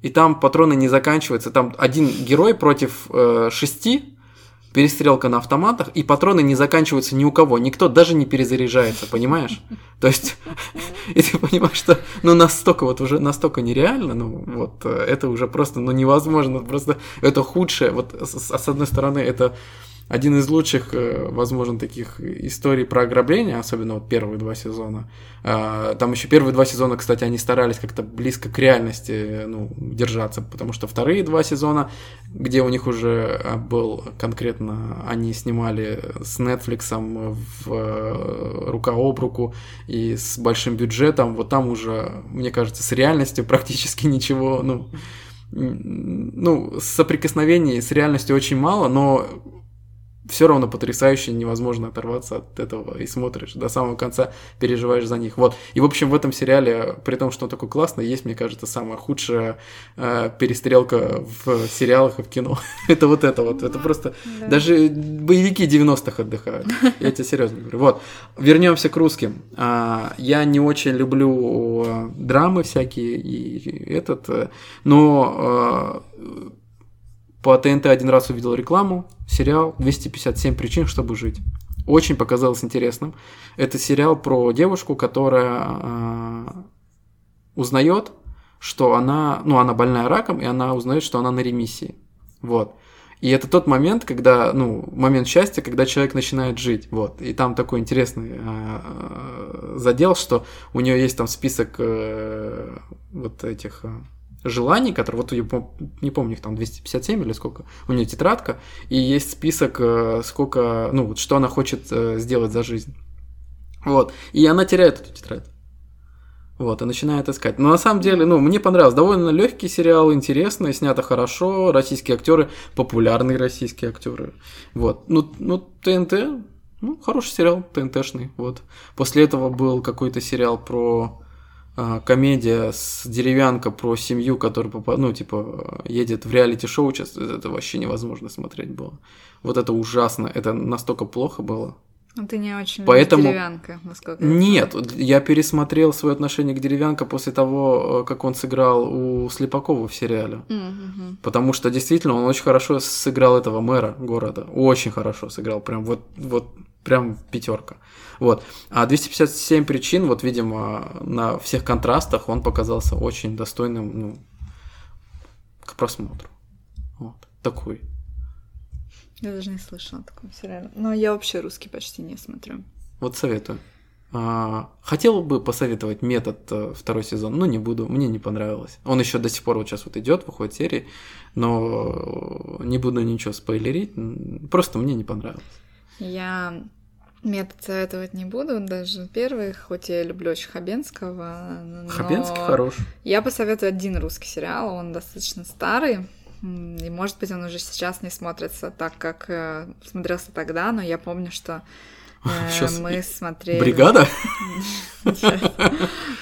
и там патроны не заканчиваются. Там один герой против э, шести, перестрелка на автоматах, и патроны не заканчиваются ни у кого. Никто даже не перезаряжается, понимаешь? То есть, и ты понимаешь, что ну настолько вот уже настолько нереально, ну вот э, это уже просто ну невозможно, просто это худшее. Вот с, с одной стороны это один из лучших, э, возможно, таких историй про ограбление, особенно вот первые два сезона. А, там еще первые два сезона, кстати, они старались как-то близко к реальности ну, держаться, потому что вторые два сезона, где у них уже а, был конкретно, они снимали с Netflix в э, рука об руку и с большим бюджетом, вот там уже, мне кажется, с реальностью практически ничего, ну, ну, соприкосновений с реальностью очень мало, но все равно потрясающе, невозможно оторваться от этого и смотришь до самого конца, переживаешь за них. Вот. И, в общем, в этом сериале, при том, что он такой классный, есть, мне кажется, самая худшая э, перестрелка в сериалах и в кино. это вот это вот. Это просто... Да. Даже боевики 90-х отдыхают. Я тебе серьезно говорю. Вот. Вернемся к русским. А, я не очень люблю э, драмы всякие и этот, э, но э, по ТНТ один раз увидел рекламу, сериал «257 причин, чтобы жить». Очень показалось интересным. Это сериал про девушку, которая э, узнает, что она, ну, она больная раком, и она узнает, что она на ремиссии. Вот. И это тот момент, когда, ну, момент счастья, когда человек начинает жить, вот. И там такой интересный э, задел, что у нее есть там список э, вот этих э, желаний, которые, вот я не помню, их там 257 или сколько, у нее тетрадка, и есть список, э, сколько, ну, вот что она хочет э, сделать за жизнь. Вот, и она теряет эту тетрадь. Вот, и начинает искать. Но на самом деле, ну, мне понравилось. Довольно легкий сериал, интересный, снято хорошо. Российские актеры, популярные российские актеры. Вот. Ну, ну, ТНТ, ну, хороший сериал, ТНТшный. Вот. После этого был какой-то сериал про комедия с деревянка про семью, которая, ну, типа, едет в реалити-шоу, сейчас это вообще невозможно смотреть было. Вот это ужасно, это настолько плохо было. Ну, ты не очень Поэтому... деревянка, насколько я Нет, я пересмотрел свое отношение к деревянка после того, как он сыграл у Слепакова в сериале. Mm-hmm. Потому что действительно он очень хорошо сыграл этого мэра города. Очень хорошо сыграл. Прям вот, вот прям пятерка. Вот. А 257 причин, вот, видимо, на всех контрастах он показался очень достойным, ну, к просмотру. Вот. Такой. Я даже не слышала о таком сериале. Но я вообще русский почти не смотрю. Вот советую. А, хотел бы посоветовать метод э, второй сезон, но не буду, мне не понравилось. Он еще до сих пор вот сейчас вот идет, выходит серии, но не буду ничего спойлерить, просто мне не понравилось. Я Метод советовать не буду, даже первый, хоть я люблю очень Хабенского. Но Хабенский хорош. Я посоветую один русский сериал, он достаточно старый, и, может быть, он уже сейчас не смотрится так, как э, смотрелся тогда, но я помню, что э, мы смотрели... Бригада?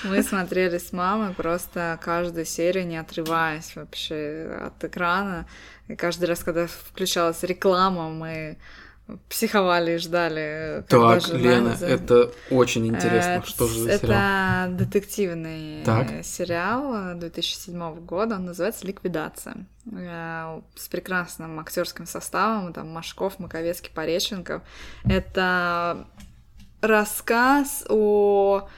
Мы смотрели с мамой просто каждую серию, не отрываясь вообще от экрана. И каждый раз, когда включалась реклама, мы психовали и ждали. Так, Лена, за... это очень интересно. Это, что же за сериал? Это детективный так. сериал 2007 года, он называется «Ликвидация». Э, с прекрасным актерским составом, там Машков, Маковецкий, Пореченков. Это рассказ о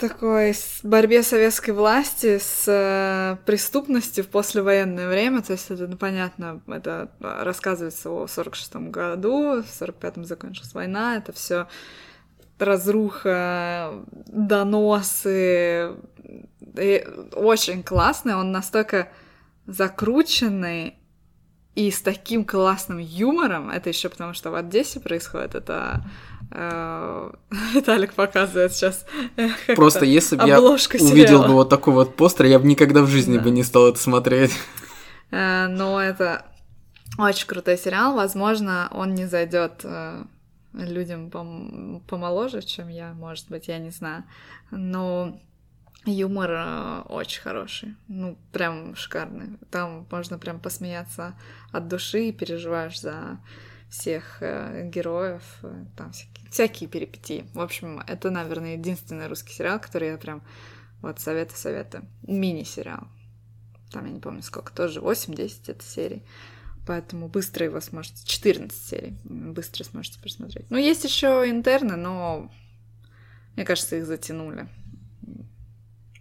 такой борьбе советской власти с э, преступностью в послевоенное время. То есть это, ну, понятно, это рассказывается о 46-м году, в 45-м закончилась война, это все разруха, доносы. И очень классный, он настолько закрученный и с таким классным юмором. Это еще потому, что в Одессе происходит. Это Виталик показывает сейчас. Э, Просто если бы я увидел бы вот такой вот постер, я бы никогда в жизни да. бы не стал это смотреть. Э, но это очень крутой сериал. Возможно, он не зайдет людям пом помоложе, чем я, может быть, я не знаю. Но юмор очень хороший. Ну, прям шикарный. Там можно прям посмеяться от души и переживаешь за всех героев. Там всякие всякие перипетии. В общем, это, наверное, единственный русский сериал, который я прям вот советы-советы. Мини-сериал. Там, я не помню сколько, тоже 8-10 это серий. Поэтому быстро его сможете... 14 серий. Быстро сможете посмотреть. Ну, есть еще интерны, но мне кажется, их затянули.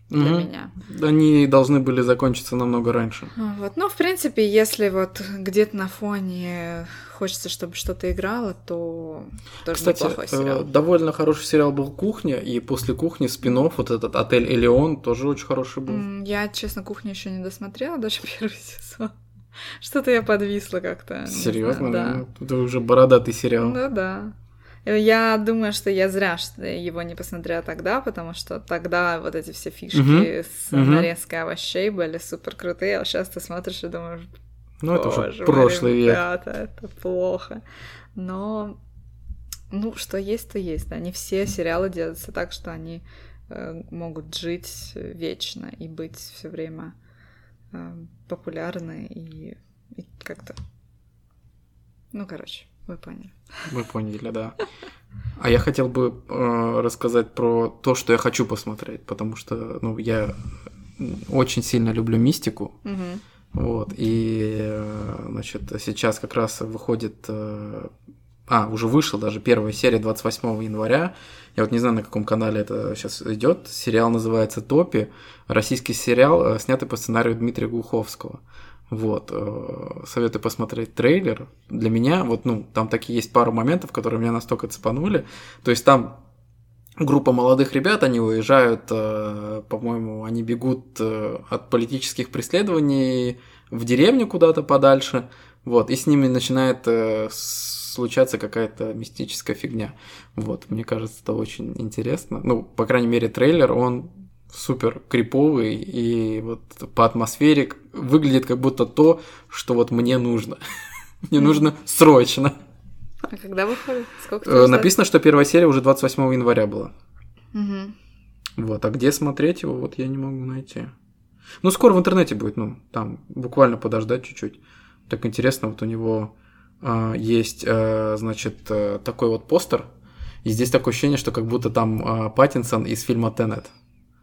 для Мгм. меня. Они должны были закончиться намного раньше. Вот. Ну, в принципе, если вот где-то на фоне хочется, чтобы что-то играло, то тоже Кстати, неплохой сериал. э, довольно хороший сериал был «Кухня», и после «Кухни» спин вот этот «Отель Элеон» тоже очень хороший был. Я, честно, кухню еще не досмотрела, даже первый сезон. Что-то я подвисла как-то. Серьезно? знаю, Ну, Это уже бородатый сериал. Да. Ну да. Я думаю, что я зря что его не посмотрела тогда, потому что тогда вот эти все фишки Мгм. с Мгм. нарезкой овощей были супер крутые, а сейчас ты смотришь и думаешь, Ну, это уже мой, прошлый век. ребята, это плохо. Но, ну, что есть, то есть, да. Не все сериалы делаются так, что они э, могут жить вечно и быть все время э, популярны и, и как-то... Ну, короче, вы поняли. Мы поняли, да. А я хотел бы э, рассказать про то, что я хочу посмотреть, потому что, ну, я очень сильно люблю мистику, Мгм. Вот, и, э, значит, сейчас как раз выходит, э, а, уже вышла даже первая серия 28 января, я вот не знаю, на каком канале это сейчас идет, сериал называется «Топи», российский сериал, э, снятый по сценарию Дмитрия Глуховского. Вот, советую посмотреть трейлер. Для меня, вот, ну, там такие есть пару моментов, которые меня настолько цепанули. То есть там группа молодых ребят, они уезжают, э, по-моему, они бегут э, от политических преследований в деревню куда-то подальше, вот, и с ними начинает э, случаться какая-то мистическая фигня. Вот, мне кажется, это очень интересно. Ну, по крайней мере, трейлер, он супер криповый и вот по атмосфере выглядит как будто то, что вот мне нужно. Мне нужно срочно. А когда выходит? Сколько Э? Написано, что первая серия уже 28 января была. Мгм. Вот, а где смотреть его, вот я не могу найти. Ну, скоро в интернете будет, ну, там буквально подождать чуть-чуть. Так интересно, вот у него а, есть, а, значит, а, такой вот постер, и здесь такое ощущение, что как будто там а, Паттинсон из фильма «Теннет».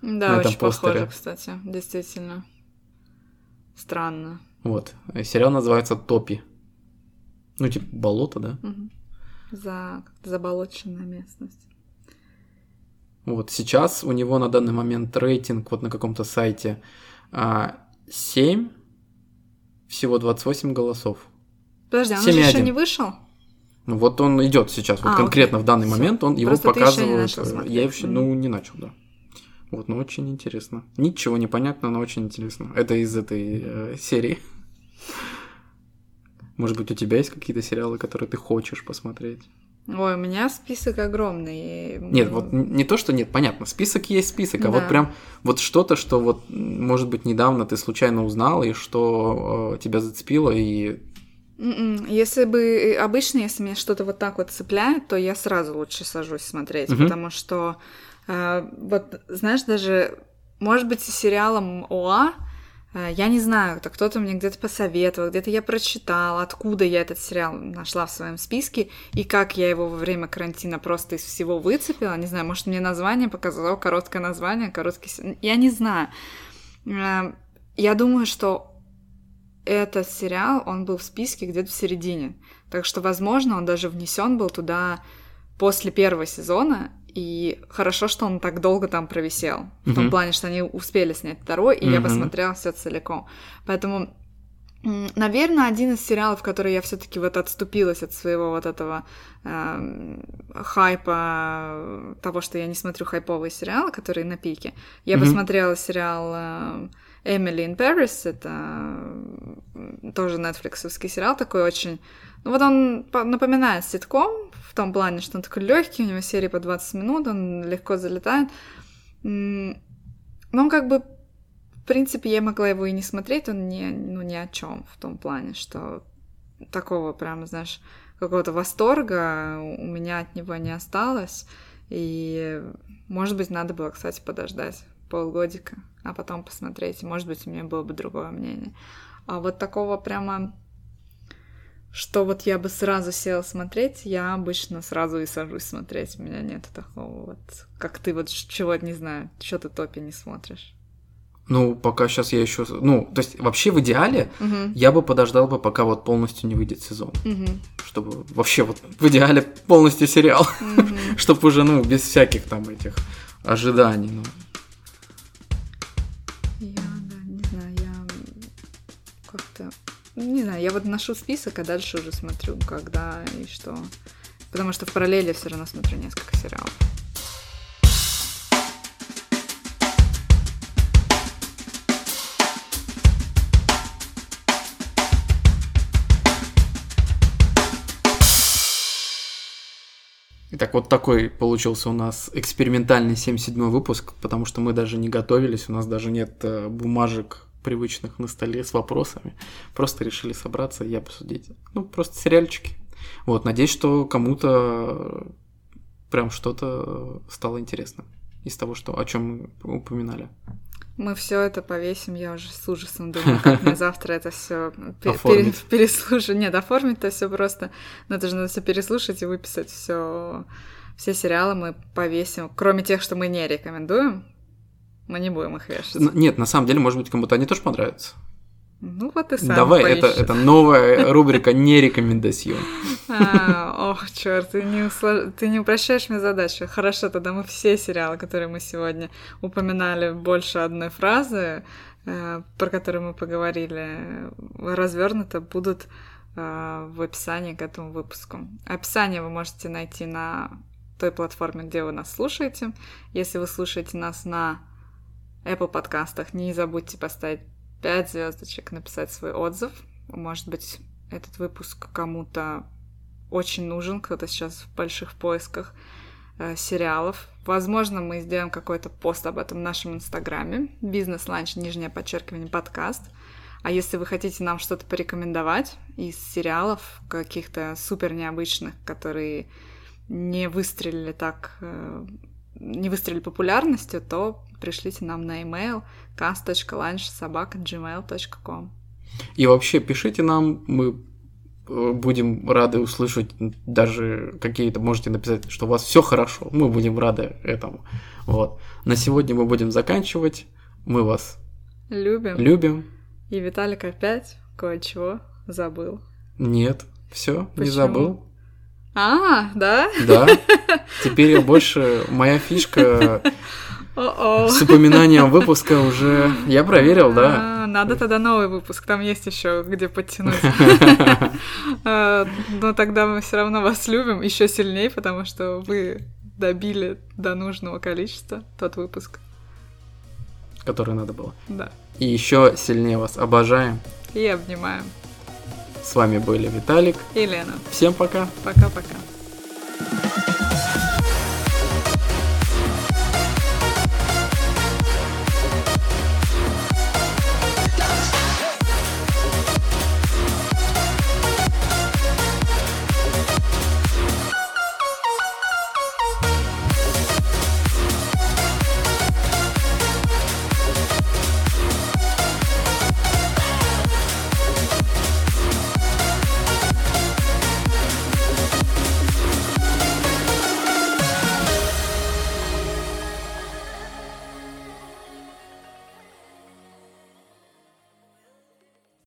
Да, на этом очень похоже, постере. кстати, действительно. Странно. Вот, сериал называется «Топи». Ну, типа болото, да? Мгм. За заболоченная местность. Вот сейчас у него на данный момент рейтинг вот на каком-то сайте а, 7, всего 28 голосов. Подожди, он же 7,1. еще не вышел? Ну вот он идет сейчас, вот А, конкретно в данный Всё. момент он его Просто смотреть. Я вообще, Мгм. ну, не начал, да. Вот, но очень интересно. Ничего не понятно, но очень интересно. Это из этой э, серии. Может быть, у тебя есть какие-то сериалы, которые ты хочешь посмотреть? Ой, у меня список огромный. Нет, вот не то, что нет, понятно, список есть список, а Да. вот прям вот что-то, что вот, может быть, недавно ты случайно узнал, и что э, тебя зацепило, и м-м. Если бы э, обычно, если меня что-то вот так вот цепляет, то я сразу лучше сажусь смотреть, Мгм. потому что э, вот знаешь даже, может быть, сериалом ОА я не знаю, это кто-то мне где-то посоветовал, где-то я прочитала, откуда я этот сериал нашла в своем списке, и как я его во время карантина просто из всего выцепила. Не знаю, может, мне название показало, короткое название, короткий... Я не знаю. Э, Я думаю, что этот сериал, он был в списке где-то в середине. Так что, возможно, он даже внесен был туда после первого сезона, и хорошо, что он так долго там провисел. В том плане, что они успели снять второй, и я Мгм. посмотрела все целиком. Поэтому, наверное, один из сериалов, который я все-таки вот отступилась от своего вот этого эм, хайпа, того, что я не смотрю хайповые сериалы, которые на пике. Я Мгм. посмотрела сериал эм, Эмили in Paris, это тоже нетфликсовский сериал, такой очень... Ну вот он по- напоминает ситком том плане, что он такой легкий, у него серии по 20 минут, он легко залетает. Но он как бы, в принципе, я могла его и не смотреть, он не, ну, ни о чем в том плане, что такого прямо, знаешь, какого-то восторга у меня от него не осталось. И, может быть, надо было, кстати, подождать полгодика, а потом посмотреть. Может быть, у меня было бы другое мнение. А вот такого прямо, что вот я бы сразу села смотреть, я обычно сразу и сажусь смотреть. У меня нет такого вот, как ты вот чего-то не знаю, что ты топе не смотришь. Ну, пока сейчас я еще. Ну, то есть, вообще в идеале угу. я бы подождал бы, пока вот полностью не выйдет сезон. Угу. Чтобы вообще вот в идеале полностью сериал. Угу. Чтобы уже, ну, без всяких там этих ожиданий. Ну. Я, да, не знаю, я как-то вот ношу список, а дальше уже смотрю, когда и что. Потому что в параллели все равно смотрю несколько сериалов. Итак, вот такой получился у нас экспериментальный 77 выпуск, потому что мы даже не готовились, у нас даже нет э, бумажек привычных на столе с вопросами. Просто решили собраться и обсудить. Ну, просто сериальчики. Вот, надеюсь, что кому-то прям что-то стало интересно из того, что, о чем мы упоминали. Мы все это повесим, я уже с ужасом думаю, как мне завтра это все пере- переслушать. Нет, оформить-то все просто. Надо же надо все переслушать и выписать все. Все сериалы мы повесим, кроме тех, что мы не рекомендуем, мы не будем их вешать. Нет, на самом деле, может быть, кому-то они тоже понравятся. Ну вот и сам Давай, это, это новая рубрика «Не рекомендацион». А, ох, черт, ты не, услож... ты не упрощаешь мне задачу. Хорошо, тогда мы все сериалы, которые мы сегодня упоминали, больше одной фразы, э, про которые мы поговорили, развернуто будут э, в описании к этому выпуску. Описание вы можете найти на той платформе, где вы нас слушаете. Если вы слушаете нас на Apple подкастах, не забудьте поставить 5 звездочек, написать свой отзыв. Может быть, этот выпуск кому-то очень нужен, кто-то сейчас в больших поисках э, сериалов. Возможно, мы сделаем какой-то пост об этом в нашем инстаграме. Бизнес-ланч, нижнее подчеркивание, подкаст. А если вы хотите нам что-то порекомендовать из сериалов каких-то супер необычных, которые не выстрелили так, э, не выстрелили популярностью, то пришлите нам на email cast.lunch.gmail.com И вообще пишите нам, мы э, будем рады услышать даже какие-то, можете написать, что у вас все хорошо, мы будем рады этому. Вот. На сегодня мы будем заканчивать. Мы вас любим. Любим. И Виталик опять кое-чего забыл. Нет, все, не забыл. А, да? Да. Теперь я больше моя фишка с упоминанием выпуска уже я проверил, да. А, надо тогда новый выпуск, там есть еще где подтянуть. А, но тогда мы все равно вас любим еще сильнее, потому что вы добили до нужного количества тот выпуск. Который надо было. Да. И еще сильнее вас обожаем. И обнимаем. С вами были Виталик и Лена. Всем пока. Пока-пока.